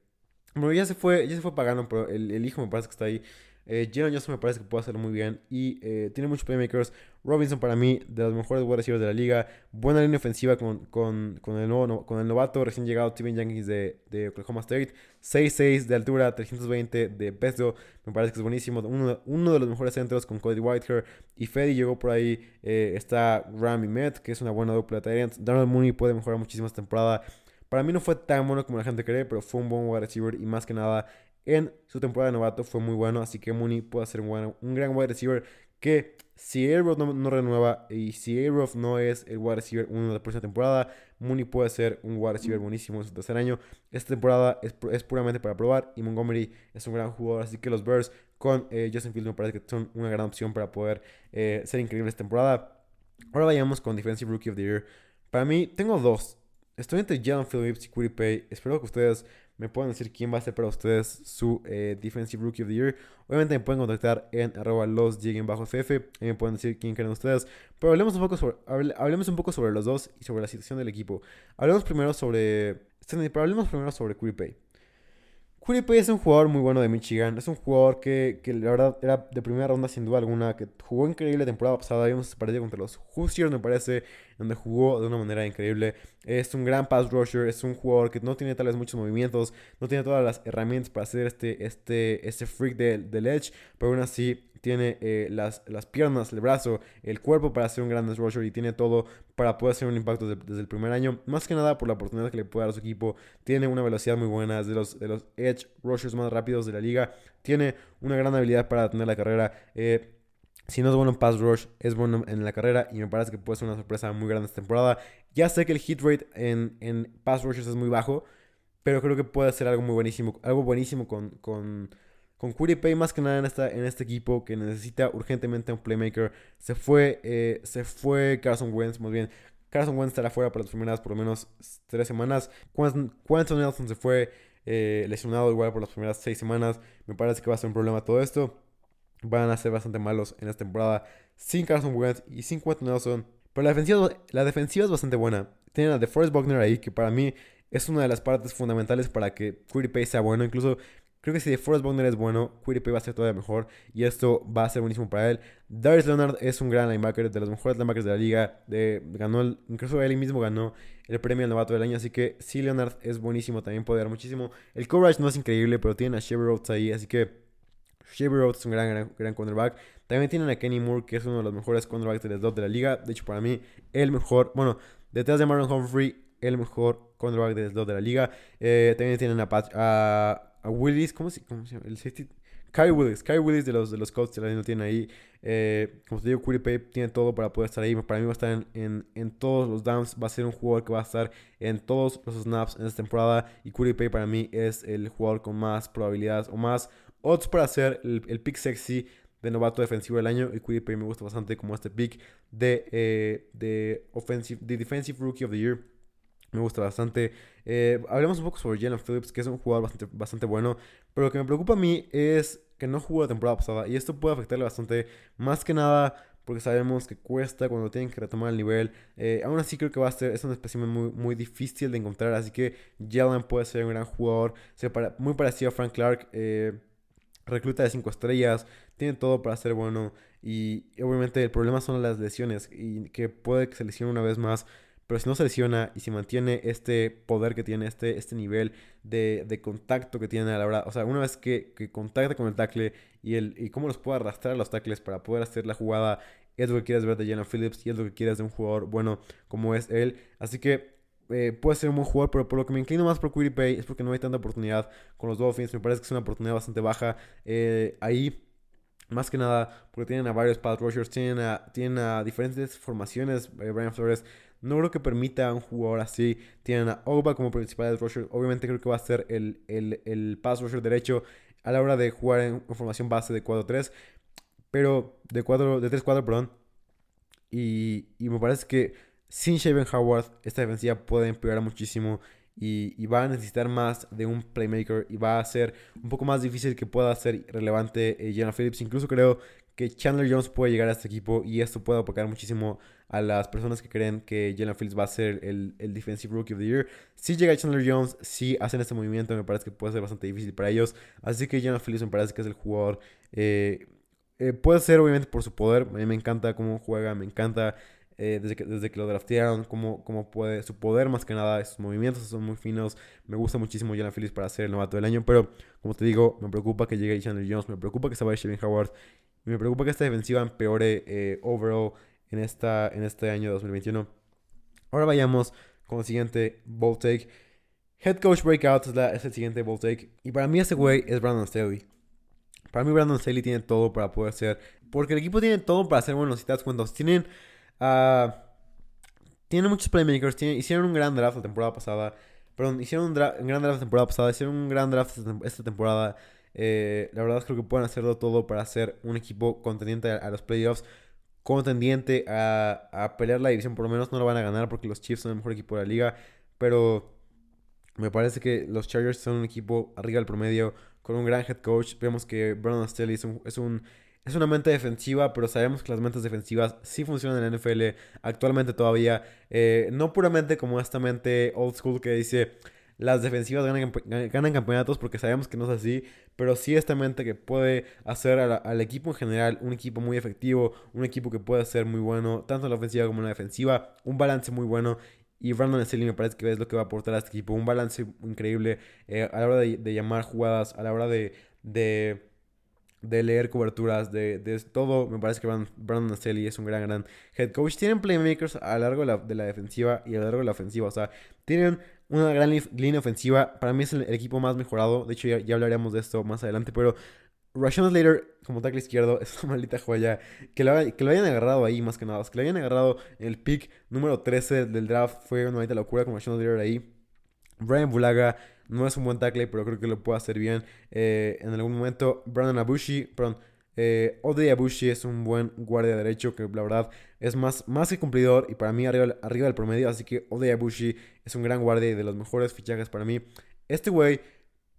bueno, ya se fue, ya se fue pagando, pero el, el hijo me parece que está ahí. Eh, Jalen Johnson me parece que puede hacerlo muy bien y tiene muchos playmakers. Robinson para mí, de los mejores wide receivers de la liga. Buena línea ofensiva con, con, con, el, nuevo, con el novato recién llegado Steven Jenkins de, de Oklahoma State. 6'6 de altura, 320 de peso. Me parece que es buenísimo. Uno, uno de los mejores centros con Cody Whitehair. Y Freddy llegó por ahí. Eh, está Rami Met, que es una buena dupla de. Donald Mooney puede mejorar muchísimo esta temporada. Para mí no fue tan bueno como la gente cree, pero fue un buen wide receiver y más que nada en su temporada de novato fue muy bueno, así que Mooney puede ser un, un gran wide receiver que si Aerof no, renueva y si Aerof no es el wide receiver uno de la próxima temporada, Mooney puede ser un wide receiver buenísimo en su tercer año. Esta temporada es, es puramente para probar y Montgomery es un gran jugador, así que los Bears con eh, Justin Fields me parece que son una gran opción para poder eh, ser increíbles esta temporada. Ahora vayamos con Defensive Rookie of the Year. Para mí, tengo dos. Estoy entre Jalen Phillips y Curry Pay. Espero que ustedes me pueden decir quién va a ser para ustedes su eh, Defensive Rookie of the Year. Obviamente me pueden contactar en arroba los bajo ff y me pueden decir quién quieren ustedes. Pero hablemos un, poco sobre, hablemos un poco sobre los dos y sobre la situación del equipo. Hablemos primero sobre... Pero hablemos primero sobre Pay. Pay es un jugador muy bueno de Michigan. Es un jugador que, que, la verdad era de primera ronda sin duda alguna. Que jugó increíble la temporada pasada. Vimos ese partido contra los Hoosiers, me parece. Donde jugó de una manera increíble. Es un gran pass rusher. Es un jugador que no tiene tal vez muchos movimientos. No tiene todas las herramientas para hacer este, este, este freak del edge. Pero aún así tiene eh, las, las piernas, el brazo, el cuerpo para ser un gran rusher y tiene todo para poder hacer un impacto desde, el primer año. Más que nada por la oportunidad que le puede dar a su equipo. Tiene una velocidad muy buena, es de los, de los edge rushers más rápidos de la liga. Tiene una gran habilidad para tener la carrera. Eh, si no es bueno en pass rush, es bueno en la carrera y me parece que puede ser una sorpresa muy grande esta temporada. Ya sé que el hit rate en, en pass rushers es muy bajo, pero creo que puede ser algo muy buenísimo, algo buenísimo con, con, con Pay más que nada en, en este equipo que necesita urgentemente un playmaker. Se fue, eh, se fue Carson Wentz, muy bien. Carson Wentz estará fuera para las primeras por lo menos tres semanas. Quentin Nelson se fue eh, lesionado igual por las primeras seis semanas. Me parece que va a ser un problema todo esto van a ser bastante malos en esta temporada sin Carson Wentz y sin Quentin Nelson. Pero la defensiva, la defensiva es bastante buena. Tienen a DeForest Buckner ahí, que para mí es una de las partes fundamentales para que Pay sea bueno. Incluso creo que si DeForest Buckner es bueno, Pay va a ser todavía mejor. Y esto va a ser buenísimo para él. Darius Leonard es un gran linebacker, de los mejores linebackers de la liga. De, ganó incluso él mismo ganó el premio al novato del año. Así que sí, Leonard es buenísimo, también puede dar muchísimo. El coverage no es increíble, pero tiene a Chevy Rhodes ahí. Así que Shabby Rhodes es un gran, gran, gran cornerback. También tienen a Kenny Moore, que es uno de los mejores cornerbacks del slot de la liga. De hecho, para mí, el mejor, bueno, detrás de Marlon Humphrey, el mejor cornerback del slot de la liga. Eh, también tienen a, a, Willis, ¿cómo se, cómo se llama? El safety. Kyle Willis, Kyle Willis de los, de los Colts lo tiene ahí. Eh, como te digo, Pay tiene todo para poder estar ahí. Para mí va a estar en, en, todos los downs. Va a ser un jugador que va a estar en todos los snaps en esta temporada. Y Pay para mí es el jugador con más probabilidades o más odds para hacer el, pick sexy de novato defensivo del año. Y Pay me gusta bastante como este pick de, eh, de, offensive, de Defensive Rookie of the Year. Me gusta bastante. Eh, hablemos un poco sobre Jalen Phillips, que es un jugador bastante, bastante bueno. Pero lo que me preocupa a mí es que no jugó la temporada pasada. Y esto puede afectarle bastante. Más que nada porque sabemos que cuesta cuando tienen que retomar el nivel. Eh, aún así creo que va a ser, es un espécimen muy, muy difícil de encontrar. Así que Jalen puede ser un gran jugador. muy parecido a Frank Clark. Eh, recluta de 5 estrellas, tiene todo para ser bueno y obviamente el problema son las lesiones y que puede que se lesione una vez más, pero si no se lesiona y si mantiene este poder que tiene, este, este nivel de, contacto que tiene a la hora, o sea, una vez que, que contacta con el tackle y, el, y cómo los puede arrastrar a los tackles para poder hacer la jugada, es lo que quieres ver de Jalen Phillips y es lo que quieres de un jugador bueno como es él. Así que eh, puede ser un buen jugador, pero por lo que me inclino más por Pay es porque no hay tanta oportunidad con los Dolphins. Me parece que es una oportunidad bastante baja eh, ahí. Más que nada, porque tienen a varios pass rushers, tienen a, tienen a diferentes formaciones. Eh, Brian Flores no creo que permita a un jugador así. Tienen a Oba como principal rusher. Obviamente creo que va a ser el, el, el pass rusher derecho a la hora de jugar en, formación base de 4-3. Pero de, 4, de 3-4, perdón. Y, y me parece que sin Shaven Howard, esta defensiva puede empeorar muchísimo y, va a necesitar más de un playmaker y va a ser un poco más difícil que pueda ser relevante eh, Phillips. Incluso creo que Chandler Jones puede llegar a este equipo y esto puede apocar muchísimo a las personas que creen que Jalen Phillips va a ser el, Defensive Rookie of the Year. Si llega Chandler Jones, si hacen este movimiento, me parece que puede ser bastante difícil para ellos. Así que Jalen Phillips me parece que es el jugador. Eh, eh, puede ser obviamente por su poder. A mí me encanta cómo juega, me encanta eh, desde, que, desde que lo draftearon, cómo, cómo puede, su poder más que nada, sus movimientos son muy finos. Me gusta muchísimo Jalen Phillips para ser el novato del año, pero como te digo, me preocupa que llegue Chandler Jones, me preocupa que se vaya Shevin Howard, me preocupa que esta defensiva empeore eh, overall en, esta, en este año 2021. Ahora vayamos con el siguiente bold take. Head Coach Breakout es, es el siguiente bold take. Y para mí ese güey es Brandon Staley. Para mí Brandon Staley tiene todo para poder ser... Porque el equipo tiene todo para ser buenos. Si te das cuenta, tienen Uh, tiene muchos playmakers. hicieron un gran draft la temporada pasada. Perdón, hicieron un, gran draft la temporada pasada. Hicieron un gran draft esta temporada. Eh, la verdad creo que pueden hacerlo todo para ser un equipo contendiente a, los playoffs. Contendiente a, a, pelear la división. Por lo menos no lo van a ganar porque los Chiefs son el mejor equipo de la liga. Pero me parece que los Chargers son un equipo arriba del promedio. Con un gran head coach. Vemos que Brandon Staley es un es una mente defensiva, pero sabemos que las mentes defensivas sí funcionan en la NFL actualmente todavía. Eh, no puramente como esta mente old school que dice las defensivas ganan, campeonatos porque sabemos que no es así, pero sí esta mente que puede hacer al equipo en general un equipo muy efectivo, un equipo que puede ser muy bueno, tanto en la ofensiva como en la defensiva, un balance muy bueno. Y Brandon Staley me parece que es lo que va a aportar a este equipo, un balance increíble eh, a la hora de, llamar jugadas, a la hora de de leer coberturas, de, de todo. Me parece que Brandon Naselli es un gran, gran head coach. Tienen playmakers a lo largo de la, de la, defensiva y a lo largo de la ofensiva. O sea, tienen una gran línea ofensiva. Para mí es el, equipo más mejorado. De hecho, ya, hablaremos de esto más adelante. Pero Rashawn Slater, como tackle izquierdo, es una maldita joya. Que lo, que lo hayan agarrado ahí, más que nada. Que lo hayan agarrado en el pick número 13 del draft. Fue una maldita locura con Rashawn Slater ahí. Brian Bulaga no es un buen tackle, pero creo que lo puede hacer bien eh, en algún momento. Brandon Abushi, perdón. Eh, Abushi es un buen guardia derecho que la verdad es más, más que cumplidor y para mí arriba, arriba del promedio. Así que Ode Abushi es un gran guardia y de los mejores fichajes para mí. Este güey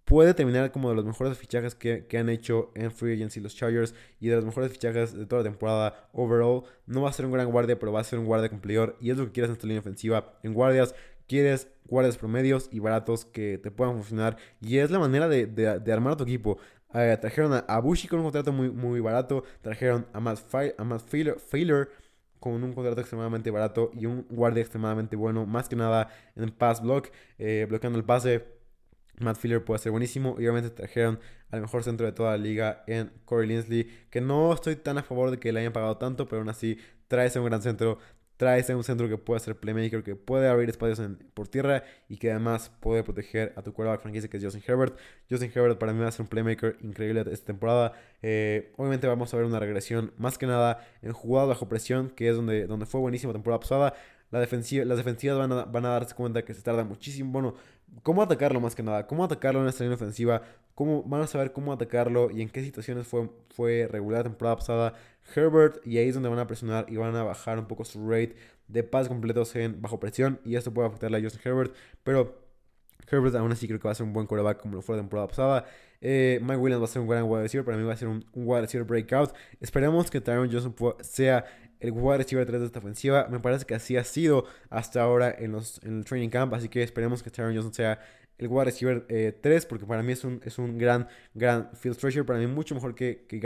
puede terminar como de los mejores fichajes que, que, han hecho en Free Agency los Chargers y de los mejores fichajes de toda la temporada overall. No va a ser un gran guardia, pero va a ser un guardia cumplidor y es lo que quieres en esta línea ofensiva. En guardias quieres guardias promedios y baratos que te puedan funcionar y es la manera de, de, armar a tu equipo. Eh, trajeron a, Bushi con un contrato muy, muy barato, trajeron a Matt, a Matt Failer con un contrato extremadamente barato y un guardia extremadamente bueno, más que nada en pass block, eh, bloqueando el pase Matt Filler puede ser buenísimo. Y obviamente trajeron al mejor centro de toda la liga en Corey Linsley. Que no estoy tan a favor de que le hayan pagado tanto, pero aún así trae un gran centro. Trae un centro que puede ser playmaker, que puede abrir espacios por tierra y que además puede proteger a tu quarterback franquicia que es Justin Herbert. Justin Herbert para mí va a ser un playmaker increíble esta temporada. Eh, obviamente vamos a ver una regresión más que nada en jugada bajo presión, que es donde, donde fue buenísima temporada pasada. La defensiva, las defensivas van a, van a darse cuenta que se tarda muchísimo. Bueno, cómo atacarlo más que nada, cómo atacarlo en esta línea ofensiva, cómo, van a saber cómo atacarlo y en qué situaciones fue, fue regular la temporada pasada Herbert y ahí es donde van a presionar y van a bajar un poco su rate de pases completos en bajo presión y esto puede afectarle a Justin Herbert, pero Herbert aún así creo que va a ser un buen quarterback como lo fue la temporada pasada. Eh, Mike Williams va a ser un gran wide receiver, para mí va a ser un, un wide receiver breakout. Esperemos que Tyron Johnson sea el wide receiver 3 de esta ofensiva. Me parece que así ha sido hasta ahora en, los, en el training camp. Así que esperemos que Tyron Johnson sea el wide receiver 3. Porque para mí es un, es un gran, gran field stretcher. Para mí mucho mejor que, que.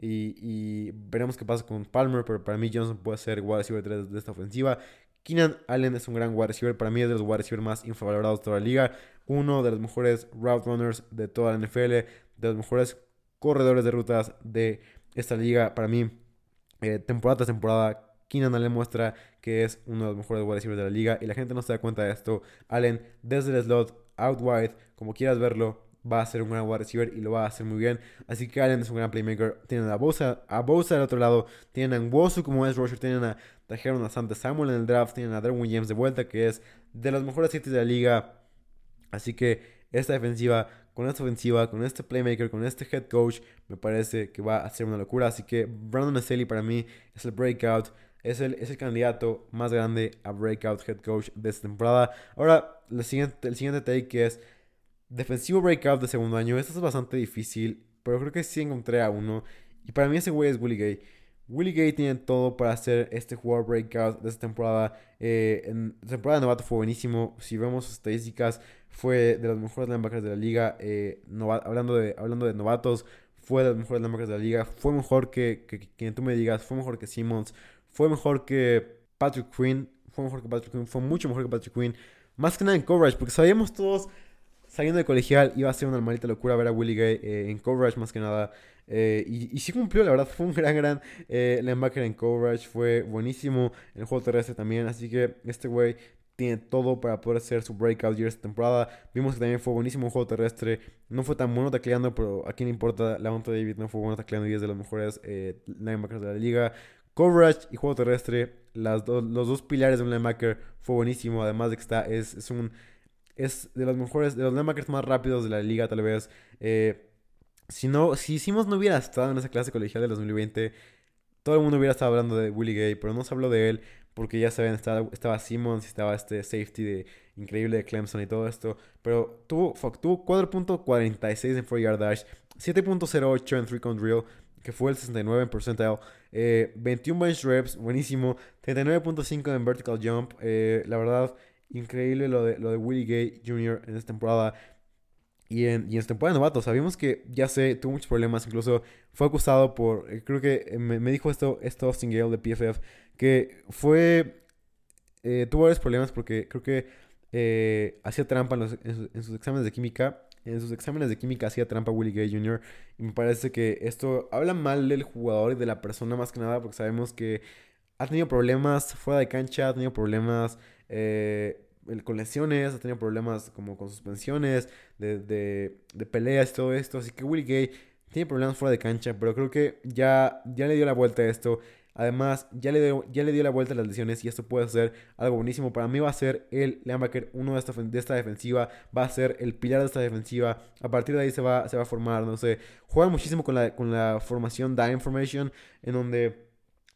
Y, veremos qué pasa con Palmer. Pero para mí Johnson puede ser wide receiver 3 de esta ofensiva. Keenan Allen es un gran wide receiver. Para mí es de los wide receivers más infravalorados de toda la liga. Uno de los mejores route runners de toda la NFL. De los mejores corredores de rutas de esta liga. Para mí eh, temporada tras temporada, Keenan Allen muestra que es uno de los mejores wide receivers de la liga y la gente no se da cuenta de esto. Allen, desde el slot, out wide, como quieras verlo, va a ser un gran wide receiver y lo va a hacer muy bien. Así que Allen es un gran playmaker. Tienen a Bosa, a Bosa del otro lado, tienen a Nwosu como es Roger, tienen a, trajeron a Santa Samuel en el draft, tienen a Derwin James de vuelta, que es de los mejores sitios de la liga. Así que esta defensiva con esta ofensiva, con este playmaker, con este head coach, me parece que va a ser una locura. Así que Brandon Aselli para mí es el breakout, es el, es el candidato más grande a breakout head coach de esta temporada. Ahora, el siguiente, el siguiente take es defensivo breakout de segundo año. Esto es bastante difícil, pero creo que sí encontré a uno. Y para mí ese güey es Willie Gay. Willie Gay tiene todo para hacer este jugador breakout de esta temporada. Eh, en temporada de novato fue buenísimo. Si vemos sus estadísticas, fue de los mejores linebackers de la liga. Eh, hablando, de, hablando de novatos, fue de los mejores linebackers de la liga. Fue mejor que, quien tú me digas. Fue mejor que Simmons. Fue mejor que Patrick Quinn. Fue mejor que Patrick Quinn. Fue mucho mejor que Patrick Quinn. Más que nada en coverage, porque sabíamos todos saliendo de colegial iba a ser una maldita locura ver a Willie Gay eh, en coverage más que nada. Eh, y, y, sí cumplió, la verdad, fue un gran, gran eh, linebacker en coverage, fue buenísimo en el juego terrestre también, así que este güey tiene todo para poder hacer su breakout year esta temporada. Vimos que también fue buenísimo en juego terrestre, no fue tan bueno tacleando, pero a quién importa, la monta David no fue bueno tacleando y es de los mejores eh, linebackers de la liga. Coverage y juego terrestre, las los dos pilares de un linebacker fue buenísimo, además de que está, es, es un... Es de los mejores, de los linebackers más rápidos de la liga, tal vez. Eh, si no, si hicimos no hubiera estado en esa clase colegial de 2020, todo el mundo hubiera estado hablando de Willie Gay, pero no se habló de él porque ya saben, estaba, estaba Simmons, estaba este safety de, increíble de Clemson y todo esto, pero tuvo, tuvo 4.46 en 4 yard dash, 7.08 en 3 count drill, que fue el 69 en percentile, 21 bench reps, buenísimo, 39.5 en vertical jump, eh, la verdad, increíble lo de, lo de Willie Gay Jr. en esta temporada. Y en, y en temporada de novato, sabíamos que, ya sé, tuvo muchos problemas. Incluso fue acusado por, eh, creo que eh, me, dijo esto, esto Austin Gale de PFF, que fue, eh, tuvo varios problemas porque creo que hacía trampa en, sus, exámenes de química en sus exámenes de química hacía trampa Willie Gay Jr. Y me parece que esto habla mal del jugador y de la persona más que nada porque sabemos que ha tenido problemas fuera de cancha, ha tenido problemas eh, con lesiones, ha tenido problemas como con suspensiones, de, de, peleas y todo esto. Así que Willie Gay tiene problemas fuera de cancha, pero creo que ya, ya le dio la vuelta a esto. Además, ya le, dio, ya le dio la vuelta a las lesiones y esto puede ser algo buenísimo. Para mí va a ser el linebacker uno de esta, de esta defensiva. Va a ser el pilar de esta defensiva. A partir de ahí se va, se va a formar, no sé. Juega muchísimo con la, con la formación Dime Formation, en donde,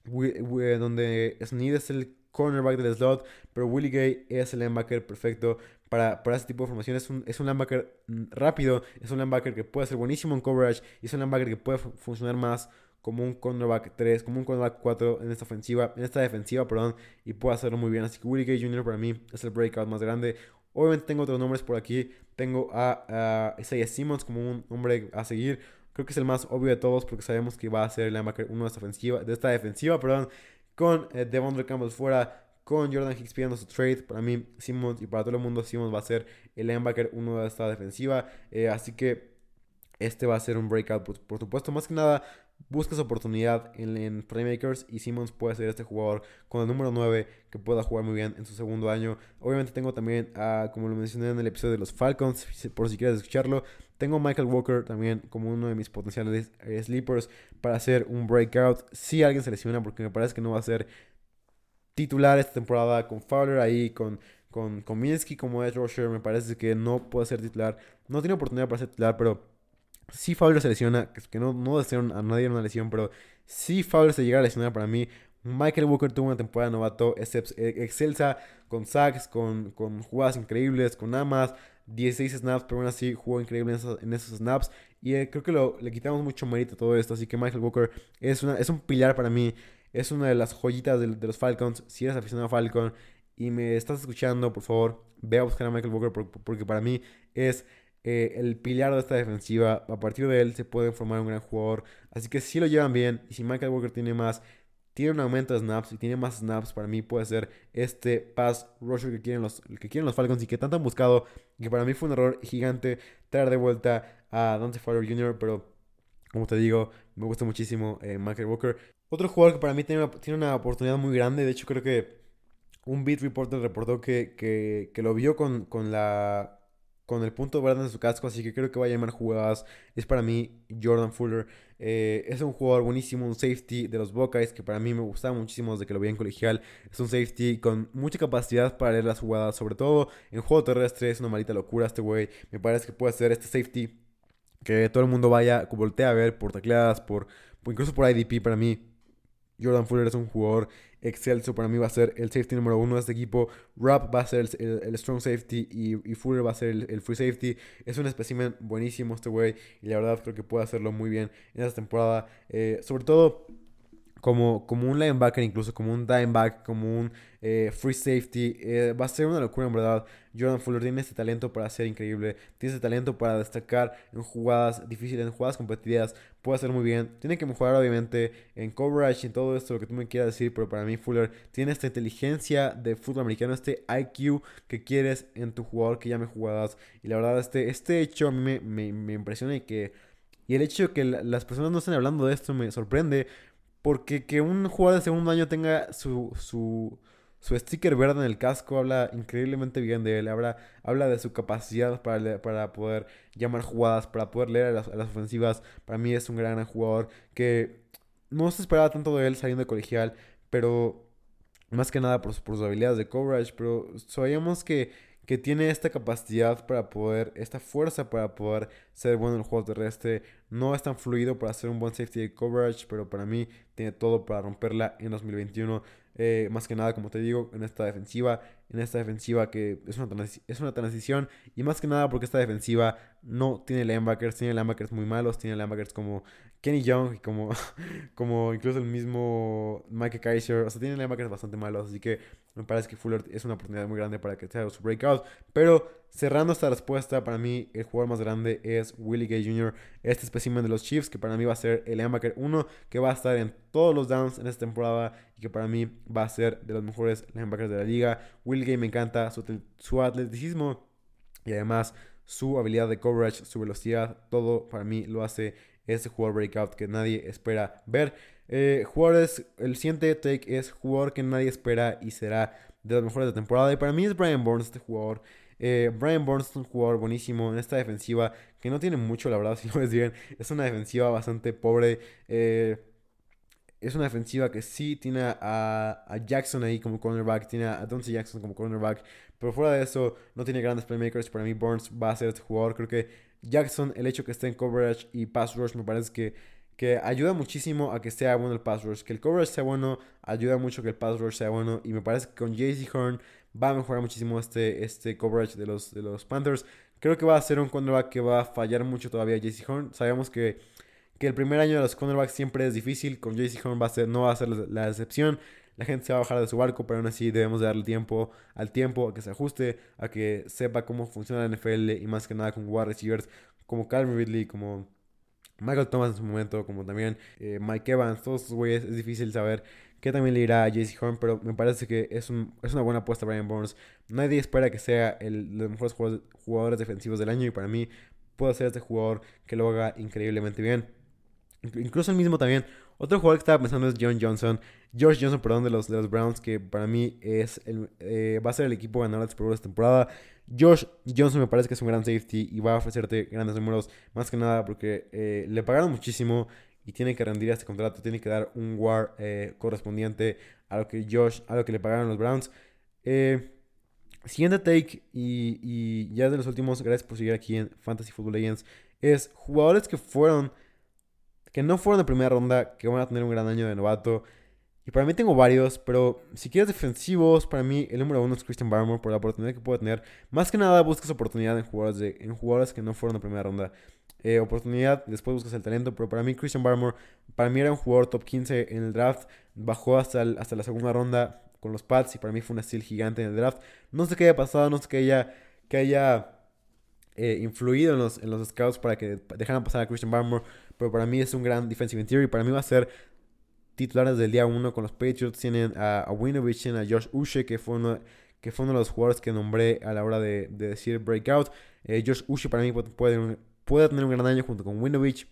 donde Sneed es el cornerback del slot, pero Willie Gay es el linebacker perfecto para, para este tipo de formación. Es un, es un linebacker rápido, es un linebacker que puede ser buenísimo en coverage y es un linebacker que puede funcionar más como un cornerback 3, como un cornerback 4 en esta ofensiva, en esta defensiva, perdón, y puede hacerlo muy bien. Así que Willie Gay Jr. para mí es el breakout más grande. Obviamente tengo otros nombres por aquí. Tengo a, Isaiah Simmons como un hombre a seguir. Creo que es el más obvio de todos porque sabemos que va a ser el linebacker uno de esta ofensiva, de esta defensiva, perdón, con eh, Devondre Campbell fuera, con Jordan Hicks pidiendo su trade. Para mí, Simmons y para todo el mundo, Simmons va a ser el linebacker uno de esta defensiva. Eh, así que este va a ser un breakout, por, por, supuesto. Más que nada, buscas oportunidad en, en, Playmakers y Simmons puede ser este jugador con el número 9 que pueda jugar muy bien en su segundo año. Obviamente tengo también, a, como lo mencioné en el episodio de los Falcons, por si quieres escucharlo, tengo Michael Walker también como uno de mis potenciales eh, sleepers para hacer un breakout. Si alguien se lesiona, porque me parece que no va a ser titular esta temporada con Fowler ahí, con, con, con como Edge Rusher, me parece que no puede ser titular. No tiene oportunidad para ser titular, pero si Fowler se lesiona, que no, no a nadie una lesión, pero si Fowler se llega a lesionar para mí, Michael Walker tuvo una temporada novato excelsa, con sacks, con, con jugadas increíbles, con más 16 snaps, pero aún así jugó increíble en esos, snaps. Y eh, creo que le quitamos mucho mérito a todo esto. Así que Michael Walker es, es un pilar para mí. Es una de las joyitas de, de los Falcons. Si eres aficionado a Falcon y me estás escuchando, por favor, ve a buscar a Michael Walker porque para mí es eh, el pilar de esta defensiva. A partir de él se puede formar un gran jugador. Así que si lo llevan bien y si Michael Walker tiene más, tiene un aumento de snaps y tiene más snaps, para mí puede ser este pass rusher que quieren los, que quieren los Falcons y que tanto han buscado. Que para mí fue un error gigante traer de vuelta a Dante Fowler Jr., pero como te digo, me gusta muchísimo eh, Michael Walker. Otro jugador que para mí tiene una, tiene una oportunidad muy grande, de hecho creo que un beat reporter reportó que, que, que lo vio con, con la con el punto verde en su casco, así que creo que va a llamar jugadas. Es para mí Jordan Fuller. Eh, es un jugador buenísimo, un safety de los Buckeyes que para mí me gustaba muchísimo desde que lo vi en colegial. Es un safety con mucha capacidad para leer las jugadas, sobre todo en juego terrestre. Es una maldita locura este güey. Me parece que puede ser este safety que todo el mundo vaya, voltea a ver por tacleadas, por, por incluso por IDP para mí. Jordan Fuller es un jugador excelso. Para mí va a ser el safety número uno de este equipo. Rapp va a ser el, strong safety y, Fuller va a ser el, free safety. Es un espécimen buenísimo este güey. Y la verdad creo que puede hacerlo muy bien en esta temporada. Eh, sobre todo como, como un linebacker, incluso como un dimeback, como un eh, free safety. Eh, va a ser una locura, en verdad. Jordan Fuller tiene este talento para ser increíble. Tiene este talento para destacar en jugadas difíciles, en jugadas competitivas. Puede hacer muy bien. Tiene que mejorar, obviamente, en coverage en todo esto, lo que tú me quieras decir. Pero para mí, Fuller tiene esta inteligencia de fútbol americano, este IQ que quieres en tu jugador que llame jugadas. Y la verdad, este, este hecho a mí me, me, impresiona y que. Y el hecho de que las personas no estén hablando de esto me sorprende porque que un jugador de segundo año tenga su, su, su sticker verde en el casco habla increíblemente bien de él. Habla, habla de su capacidad para, para poder llamar jugadas, para poder leer a las, ofensivas. Para mí es un gran jugador que no se esperaba tanto de él saliendo de colegial, pero más que nada por, por sus habilidades de coverage. Pero sabíamos que que tiene esta capacidad para poder, esta fuerza para poder ser bueno en el juego terrestre. No es tan fluido para hacer un buen safety coverage, pero para mí tiene todo para romperla en 2021. Eh, más que nada, como te digo, en esta defensiva, en esta defensiva que es una, es una transición, y más que nada porque esta defensiva no tiene linebackers, tiene linebackers muy malos, tiene linebackers como Kenny Young y como, como incluso el mismo Mike Kaiser, o sea, tiene linebackers bastante malos, así que me parece que Fuller es una oportunidad muy grande para que sea su breakout, pero cerrando esta respuesta, para mí el jugador más grande es Willie Gay Jr., este espécimen de los Chiefs, que para mí va a ser el linebacker 1, que va a estar en todos los downs en esta temporada y que para mí va a ser de los mejores linebackers de la liga. Willie Gay me encanta su, su atleticismo y además su habilidad de coverage, su velocidad, todo para mí lo hace ese jugador breakout que nadie espera ver. Eh, jugadores, el siguiente take es jugador que nadie espera y será de los mejores de temporada. Y para mí es Brian Burns, este jugador. Eh, Brian Burns es un jugador buenísimo en esta defensiva que no tiene mucho, la verdad, si lo ves bien. Es una defensiva bastante pobre. Eh, es una defensiva que sí tiene a, Jackson ahí como cornerback, tiene a Doncey Jackson como cornerback, pero fuera de eso no tiene grandes playmakers. Para mí Burns va a ser este jugador. Creo que Jackson, el hecho que esté en coverage y pass rush, me parece que, que ayuda muchísimo a que sea bueno el pass rush. Que el coverage sea bueno, ayuda mucho que el pass rush sea bueno. Y me parece que con JC Horn va a mejorar muchísimo este, este coverage de los, de los Panthers. Creo que va a ser un cornerback que va a fallar mucho todavía JC Horn. Sabemos que que el primer año de los cornerbacks siempre es difícil. Con JC Horn va a ser, no va a ser la, excepción. La gente se va a bajar de su barco, pero aún así debemos darle tiempo al tiempo, a que se ajuste, a que sepa cómo funciona la NFL y más que nada con wide receivers como Calvin Ridley, como Michael Thomas en su momento, como también eh, Mike Evans, todos esos güeyes. Es difícil saber qué también le irá a JC Horn, pero me parece que es, un, es una buena apuesta Brian Burns. Nadie espera que sea el, de los mejores jugadores defensivos del año y para mí puede ser este jugador que lo haga increíblemente bien. Incluso el mismo también. Otro jugador que estaba pensando es John Johnson. George Johnson, perdón, de los, de los Browns, que para mí es el, eh, va a ser el equipo ganador de Super esta temporada. Josh Johnson me parece que es un gran safety y va a ofrecerte grandes números, más que nada porque eh, le pagaron muchísimo y tiene que rendir este contrato, tiene que dar un war eh, correspondiente a lo que Josh, a lo que le pagaron los Browns. siguiente take y, y ya de los últimos, gracias por seguir aquí en Fantasy Football Legends, es jugadores que fueron que no fueron de primera ronda, que van a tener un gran año de novato. Y para mí tengo varios, pero si quieres defensivos, para mí el número uno es Christian Barmore por la oportunidad que puede tener. Más que nada buscas oportunidad en jugadores, de, en jugadores que no fueron de primera ronda. Eh, oportunidad, después buscas el talento, pero para mí Christian Barmore, para mí era un jugador top 15 en el draft, bajó hasta, hasta la segunda ronda con los Pats y para mí fue una steal gigante en el draft. No sé qué haya pasado, no sé qué haya, que haya eh, influido en los, en los scouts para que dejaran pasar a Christian Barmore pero para mí es un gran defensive interior y para mí va a ser titular desde el día 1 con los Patriots. Tienen a, a Winovich, a Josh Ushe, que fue uno, que fue uno de los jugadores que nombré a la hora de, decir breakout. Eh, Josh Ushe para mí puede, puede, tener un gran año junto con Winovich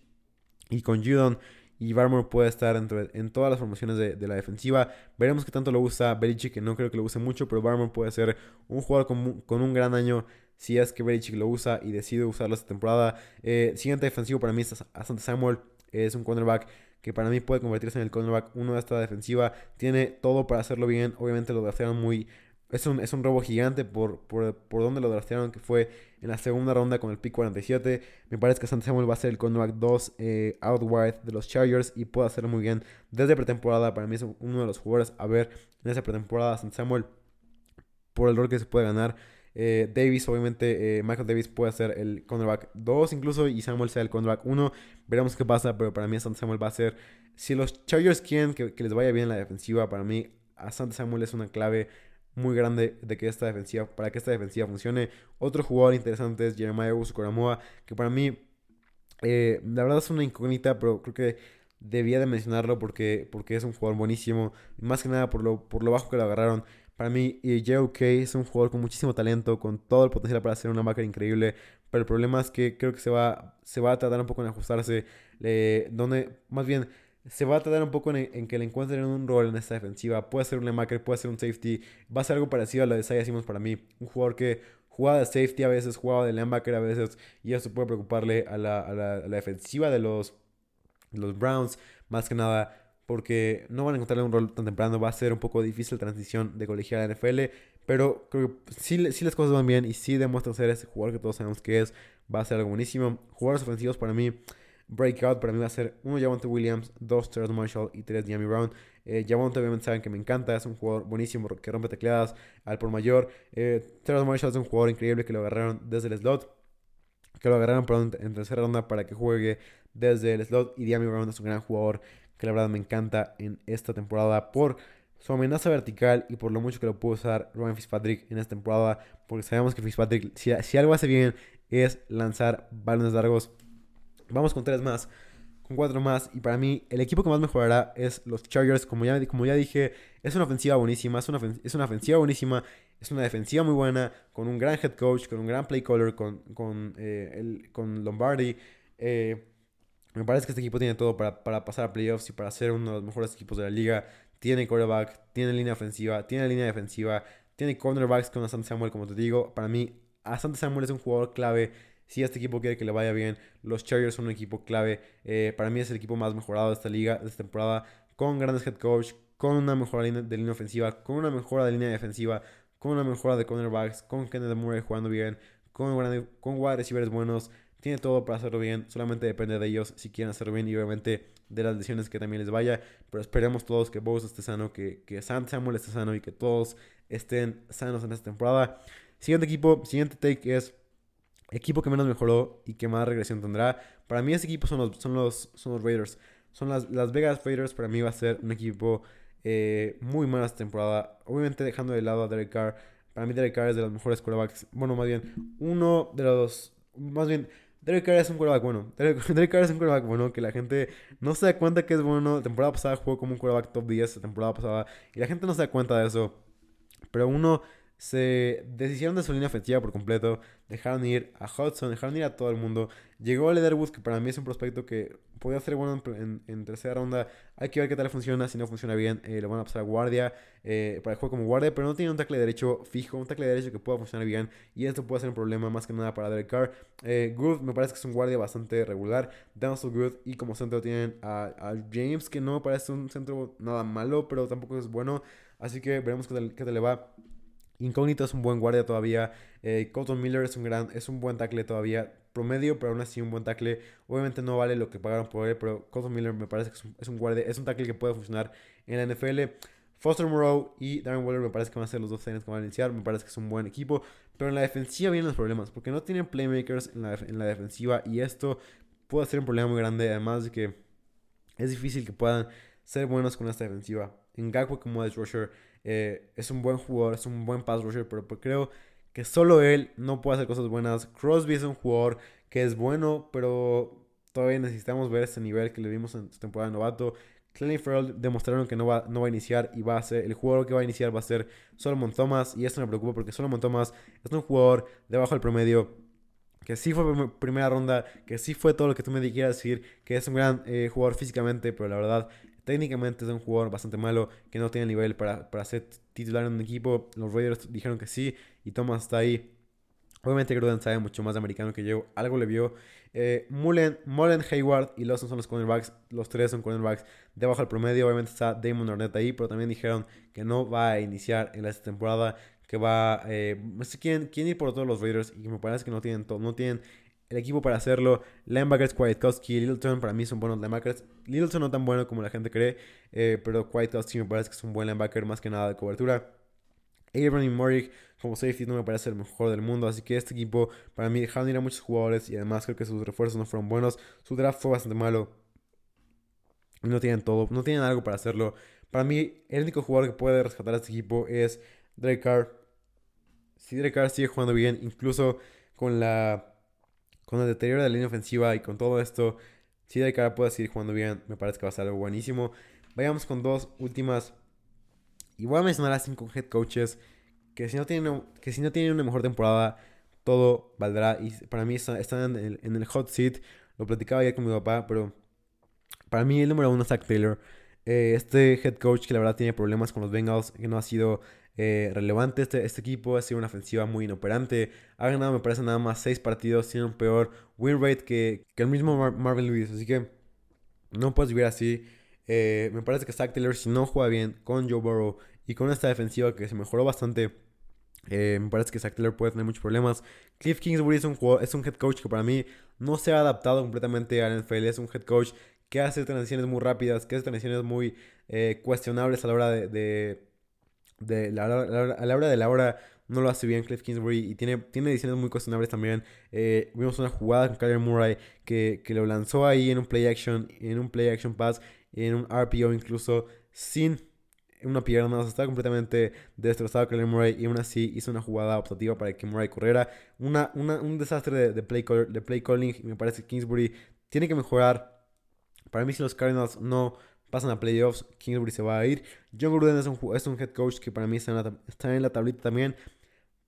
y con Judon. Y Barmore puede estar en todas las formaciones de, la defensiva. Veremos qué tanto lo usa Belichick, que no creo que lo use mucho, pero Barmore puede ser un jugador con, con un gran año si es que Belichick lo usa y decide usarlo esta temporada. Eh, siguiente defensivo para mí es Asante Samuel. Es un cornerback que para mí puede convertirse en el cornerback uno de esta defensiva. Tiene todo para hacerlo bien. Obviamente lo draftearon muy... Es un, es un robo gigante por, por, por donde lo draftearon, que fue en la segunda ronda con el pick 47. Me parece que Asante Samuel va a ser el cornerback 2 eh, out wide de los Chargers y puede hacerlo muy bien desde pretemporada. Para mí es uno de los jugadores a ver en esa pretemporada. Asante Samuel por el rol que se puede ganar. Eh, Davis, obviamente, eh, Michael Davis puede ser el cornerback 2 incluso y Samuel sea el cornerback 1. Veremos qué pasa, pero para mí Santa Samuel va a ser... Si los Chargers quieren que, les vaya bien la defensiva, para mí a Santa Samuel es una clave muy grande de que esta defensiva, para que esta defensiva funcione. Otro jugador interesante es Jeremiah Uso que para mí, eh, la verdad es una incógnita, pero creo que debía de mencionarlo porque, porque es un jugador buenísimo. Más que nada por lo, por lo bajo que lo agarraron. Para mí, J.O.K. es un jugador con muchísimo talento, con todo el potencial para ser una máquina increíble. Pero el problema es que creo que se va, se va a tardar un poco en ajustarse. donde, más bien, se va a tardar un poco en, que le encuentren un rol en esta defensiva. Puede ser un linebacker, puede ser un safety. Va a ser algo parecido a lo de Isaiah para mí. Un jugador que jugaba de safety a veces, jugaba de linebacker a veces. Y eso puede preocuparle a la, a la, defensiva de los, los Browns. Más que nada porque no van a encontrarle un rol tan temprano. Va a ser un poco difícil la transición de colegial a la NFL. Pero creo que si, las cosas van bien y si demuestra ser ese jugador que todos sabemos que es, va a ser algo buenísimo. Jugadores ofensivos para mí, breakout para mí va a ser uno Javonte Williams, dos Terrence Marshall y tres Jamie Brown. Eh, obviamente saben que me encanta, es un jugador buenísimo que rompe tecladas al por mayor. Eh, Terrence Marshall es un jugador increíble que lo agarraron desde el slot. Que lo agarraron perdón, en tercera ronda para que juegue desde el slot. Y Jamie Brown es un gran jugador que la verdad me encanta en esta temporada por su amenaza vertical y por lo mucho que lo pudo usar Ryan Fitzpatrick en esta temporada, porque sabemos que Fitzpatrick, si, si algo hace bien, es lanzar balones largos. Vamos con tres más, con cuatro más, y para mí el equipo que más mejorará es los Chargers, como ya, como ya dije, es una ofensiva buenísima, es una, es una ofensiva buenísima, Es una defensiva muy buena, con un gran head coach, con un gran play caller, con, con, eh, el, con Lombardi. Eh, me parece que este equipo tiene todo para, para, pasar a playoffs y para ser uno de los mejores equipos de la liga. Tiene quarterback, tiene línea ofensiva, tiene línea defensiva, tiene cornerbacks con Asante Samuel, como te digo. Para mí, Asante Samuel es un jugador clave. Si este equipo quiere que le vaya bien, los Chargers son un equipo clave. Eh, para mí es el equipo más mejorado de esta liga, de esta temporada, con grandes head coach, con una mejora de línea ofensiva, con una mejora de línea defensiva, con una mejora de cornerbacks, con Kenneth Murray jugando bien, con, con wide receivers buenos. Tiene todo para hacerlo bien, solamente depende de ellos si quieren hacerlo bien y obviamente de las lesiones que también les vaya. Pero esperemos todos que Bose esté sano, que, que Samuel esté sano y que todos estén sanos en esta temporada. Siguiente equipo, siguiente take es equipo que menos mejoró y que más regresión tendrá. Para mí ese equipo son los, son los, son los Raiders. Son las, las Vegas Raiders, para mí va a ser un equipo eh, muy mala esta temporada. Obviamente dejando de lado a Derek Carr. Para mí Derek Carr es de los mejores quarterbacks. Bueno, más bien, uno de los... Más bien, Derek Carr es un quarterback bueno. Derek, Carr es un quarterback bueno que la gente no se da cuenta que es bueno. La temporada pasada jugó como un quarterback top 10 la temporada pasada. Y la gente no se da cuenta de eso. Pero uno se deshicieron de su línea ofensiva por completo, dejaron ir a Hudson, dejaron ir a todo el mundo. Llegó a Leatherwood, que para mí es un prospecto que podía ser bueno en, tercera ronda. Hay que ver qué tal funciona, si no funciona bien, eh, lo van a pasar a guardia, eh, para el juego como guardia, pero no tiene un tackle derecho fijo, un tackle derecho que pueda funcionar bien, y esto puede ser un problema más que nada para Derek Carr. Eh, Good me parece que es un guardia bastante regular, Downsell Good, y como centro tienen a, James, que no parece un centro nada malo, pero tampoco es bueno, así que veremos qué tal, qué tal le va. Incógnito es un buen guardia todavía. Eh, Colton Miller es un gran, es un buen tackle todavía. Promedio, pero aún así un buen tackle. Obviamente no vale lo que pagaron por él, pero Colton Miller me parece que es un, guardia, es un tackle que puede funcionar en la NFL. Foster Moreau y Darren Waller me parece que van a ser los dos años que van a iniciar. Me parece que es un buen equipo. Pero en la defensiva vienen los problemas. Porque no tienen playmakers en la, en defensiva. Y esto puede ser un problema muy grande. Además de que es difícil que puedan ser buenos con esta defensiva. En Gakwe como edge rusher eh, es un buen jugador, es un buen pass rusher, pero creo que solo él no puede hacer cosas buenas. Crosby es un jugador que es bueno, pero todavía necesitamos ver ese nivel que le vimos en su temporada de novato. Clenny Farrell demostraron que no va, no va a iniciar y va a ser el jugador que va a iniciar va a ser Solomon Thomas y esto me preocupa porque Solomon Thomas es un jugador debajo del promedio que sí fue primera ronda, que sí fue todo lo que tú me quieras decir, que es un gran eh, jugador físicamente, pero la verdad Técnicamente es un jugador bastante malo que no tiene nivel para, para ser titular en un equipo. Los Raiders dijeron que sí y Thomas está ahí. Obviamente Gruden sabe mucho más de americano que yo. Algo le vio. Eh, Mullen, Hayward y Lawson son los cornerbacks. Los tres son cornerbacks debajo del promedio. Obviamente está Damon Arnett ahí. Pero también dijeron que no va a iniciar en esta temporada. Que va... Eh, no sé quién, quién ir por todos los Raiders. Y me parece que no tienen, no tienen el equipo para hacerlo. Linebackers, Kwiatkowski Littleton para mí son buenos linebackers. Littleton no tan bueno como la gente cree, eh, pero Kwiatkowski me parece que es un buen linebacker más que nada de cobertura. Abram y Murray como safety no me parece el mejor del mundo, así que este equipo para mí dejaron ir a muchos jugadores y además creo que sus refuerzos no fueron buenos. Su draft fue bastante malo. No tienen todo, no tienen algo para hacerlo. Para mí, el único jugador que puede rescatar a este equipo es Drake Carr. Si Drake Carr sigue jugando bien, incluso con la con el deterioro de la línea ofensiva y con todo esto, si de cara puede seguir jugando bien, me parece que va a ser algo buenísimo. Vayamos con dos últimas. Y voy a mencionar a cinco head coaches que si no tienen, que si no tienen una mejor temporada, todo valdrá. Y para mí están, en, el, hot seat. Lo platicaba ya con mi papá, pero para mí el número uno es Zach Taylor. Eh, este head coach que la verdad tiene problemas con los Bengals, que no ha sido eh, relevante. Este, este equipo ha sido una ofensiva muy inoperante. Ha ganado, me parece, nada más 6 partidos. Tiene un peor win rate que, el mismo Marvin Lewis. Así que no puedes vivir así. Eh, me parece que Zach Taylor, si no juega bien con Joe Burrow y con esta defensiva que se mejoró bastante, eh, me parece que Zach Taylor puede tener muchos problemas. Cliff Kingsbury es un, es un head coach que para mí no se ha adaptado completamente al NFL. Es un head coach que hace transiciones muy rápidas, que hace transiciones muy cuestionables a la hora de la, a la hora de la hora no lo hace bien Cliff Kingsbury y tiene, tiene decisiones muy cuestionables también. Eh, vimos una jugada con Kyler Murray que, que, lo lanzó ahí en un play action, en un play action pass, en un RPO incluso, sin una pierna. O sea, estaba completamente destrozado Kyler Murray y aún así hizo una jugada optativa para que Murray corriera. Una, un desastre de, play de play calling y me parece que Kingsbury tiene que mejorar. Para mí si los Cardinals no pasan a playoffs, Kingsbury se va a ir. John Gruden es un, es un head coach que para mí está en, la, está en la tablita también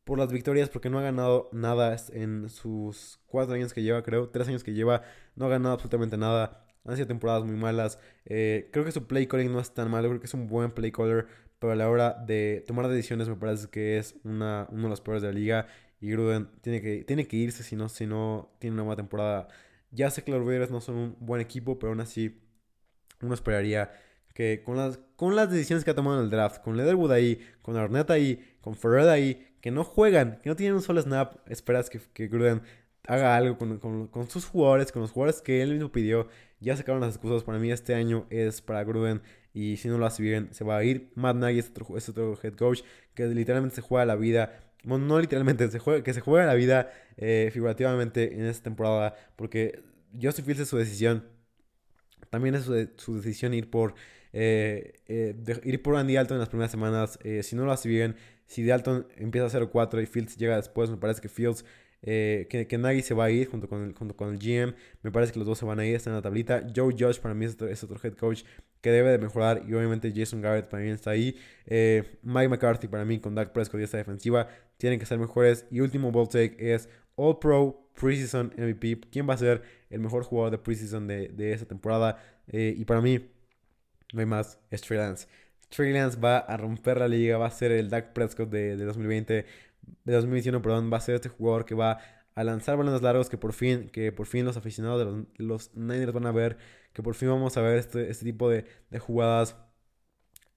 por las victorias, porque no ha ganado nada en sus cuatro años que lleva, creo, tres años que lleva, no ha ganado absolutamente nada. Han sido temporadas muy malas. Eh, creo que su play calling no es tan malo, creo que es un buen play caller, pero a la hora de tomar decisiones me parece que es una, uno de los peores de la liga. Y Gruden tiene que, tiene que irse si no, si no tiene una buena temporada. Ya sé que los Raiders no son un buen equipo, pero aún así uno esperaría que con las, con las decisiones que ha tomado en el draft, con Leatherwood ahí, con Arnett ahí, con Ferrer ahí, que no juegan, que no tienen un solo snap, esperas que, Gruden haga algo con, sus jugadores, con los jugadores que él mismo pidió. Ya sacaron las excusas. Para mí este año es para Gruden. Y si no lo hace bien, se va a ir. Matt Nagy es otro, otro head coach que literalmente se juega la vida. Bueno, no literalmente, se juega, que se juega la vida eh, figurativamente en esta temporada. Porque Justin Fields es su decisión. También es su, decisión ir por, eh, eh, ir por Andy Alton en las primeras semanas. si no lo hace bien, si Dalton empieza a 0-4 y Fields llega después, me parece que Fields eh, que, que Nagy se va a ir junto con, el, junto con el GM. Me parece que los dos se van a ir, están en la tablita. Joe Judge para mí es otro, head coach que debe de mejorar. Y obviamente Jason Garrett también está ahí. Eh, Mike McCarthy para mí con Dak Prescott y esta defensiva tienen que ser mejores. Y último ball es All Pro Preseason MVP. ¿Quién va a ser el mejor jugador de preseason de, de esta temporada? Eh, y para mí, no hay más, es Trey Lance. Trey Lance va a romper la liga, va a ser el Dak Prescott de, de 2020 de 2021, perdón, va a ser este jugador que va a lanzar balones largos que por fin, que por fin los aficionados de los, Niners van a ver, que por fin vamos a ver este, este tipo de, jugadas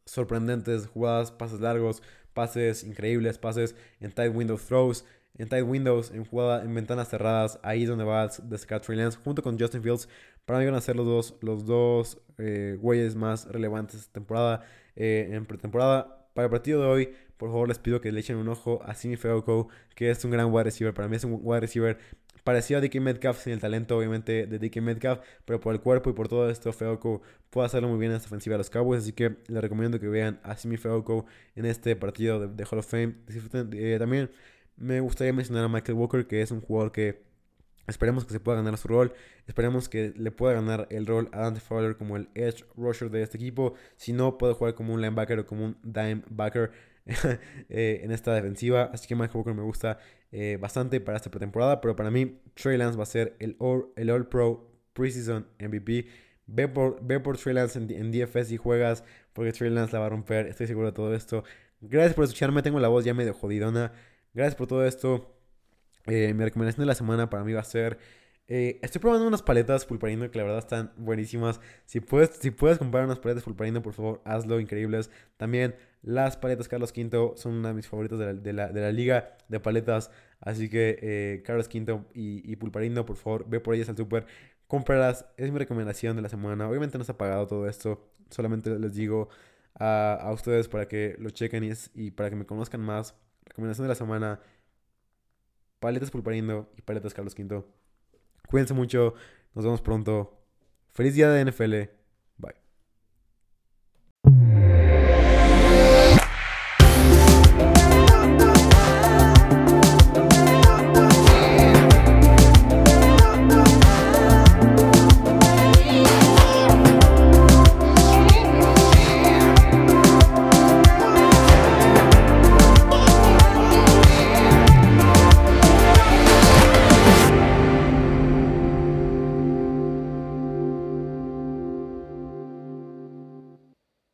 sorprendentes, jugadas, pases largos, pases increíbles, pases en tight window throws, en tight windows, en jugada, en ventanas cerradas, ahí es donde va a destacar Lance, junto con Justin Fields. Para mí van a ser los dos, los dos eh, güeyes más relevantes esta temporada. Eh, en pretemporada, para el partido de hoy, por favor les pido que le echen un ojo a Simi Feoko, que es un gran wide receiver. Para mí es un wide receiver parecido a DK Metcalf, sin el talento obviamente de DK Metcalf, pero por el cuerpo y por todo esto, Feoko puede hacerlo muy bien en esta ofensiva de los Cowboys. Así que les recomiendo que vean a Simi Feoko en este partido de, Hall of Fame. Eh, también me gustaría mencionar a Michael Walker, que es un jugador que Esperemos que se pueda ganar su rol. Esperemos que le pueda ganar el rol a Dante Fowler como el edge rusher de este equipo. Si no, puede jugar como un linebacker o como un dime backer. Eh, en esta defensiva. Así que Mike Walker me gusta eh, bastante para esta pretemporada. Pero para mí, Trey Lance va a ser el All, el All Pro Preseason MVP. Ve por, ve por Trey Lance en, DFS y juegas, porque Trey Lance la va a romper. Estoy seguro de todo esto. Gracias por escucharme. Tengo la voz ya medio jodidona. Gracias por todo esto. Eh, mi recomendación de la semana para mí va a ser eh, estoy probando unas paletas pulparino que la verdad están buenísimas. Si puedes, si puedes comprar unas paletas pulparino, por favor, hazlo, increíbles. También las paletas Carlos V son una de mis favoritas de la, liga de paletas. Así que eh, Carlos V y, y, pulparino, por favor, ve por ellas al super. Cómpralas, es mi recomendación de la semana. Obviamente no está pagado todo esto, solamente les digo a, ustedes para que lo chequen y, y para que me conozcan más. Recomendación de la semana: paletas pulparino y paletas Carlos V. Cuídense mucho. Nos vemos pronto. Feliz día de NFL.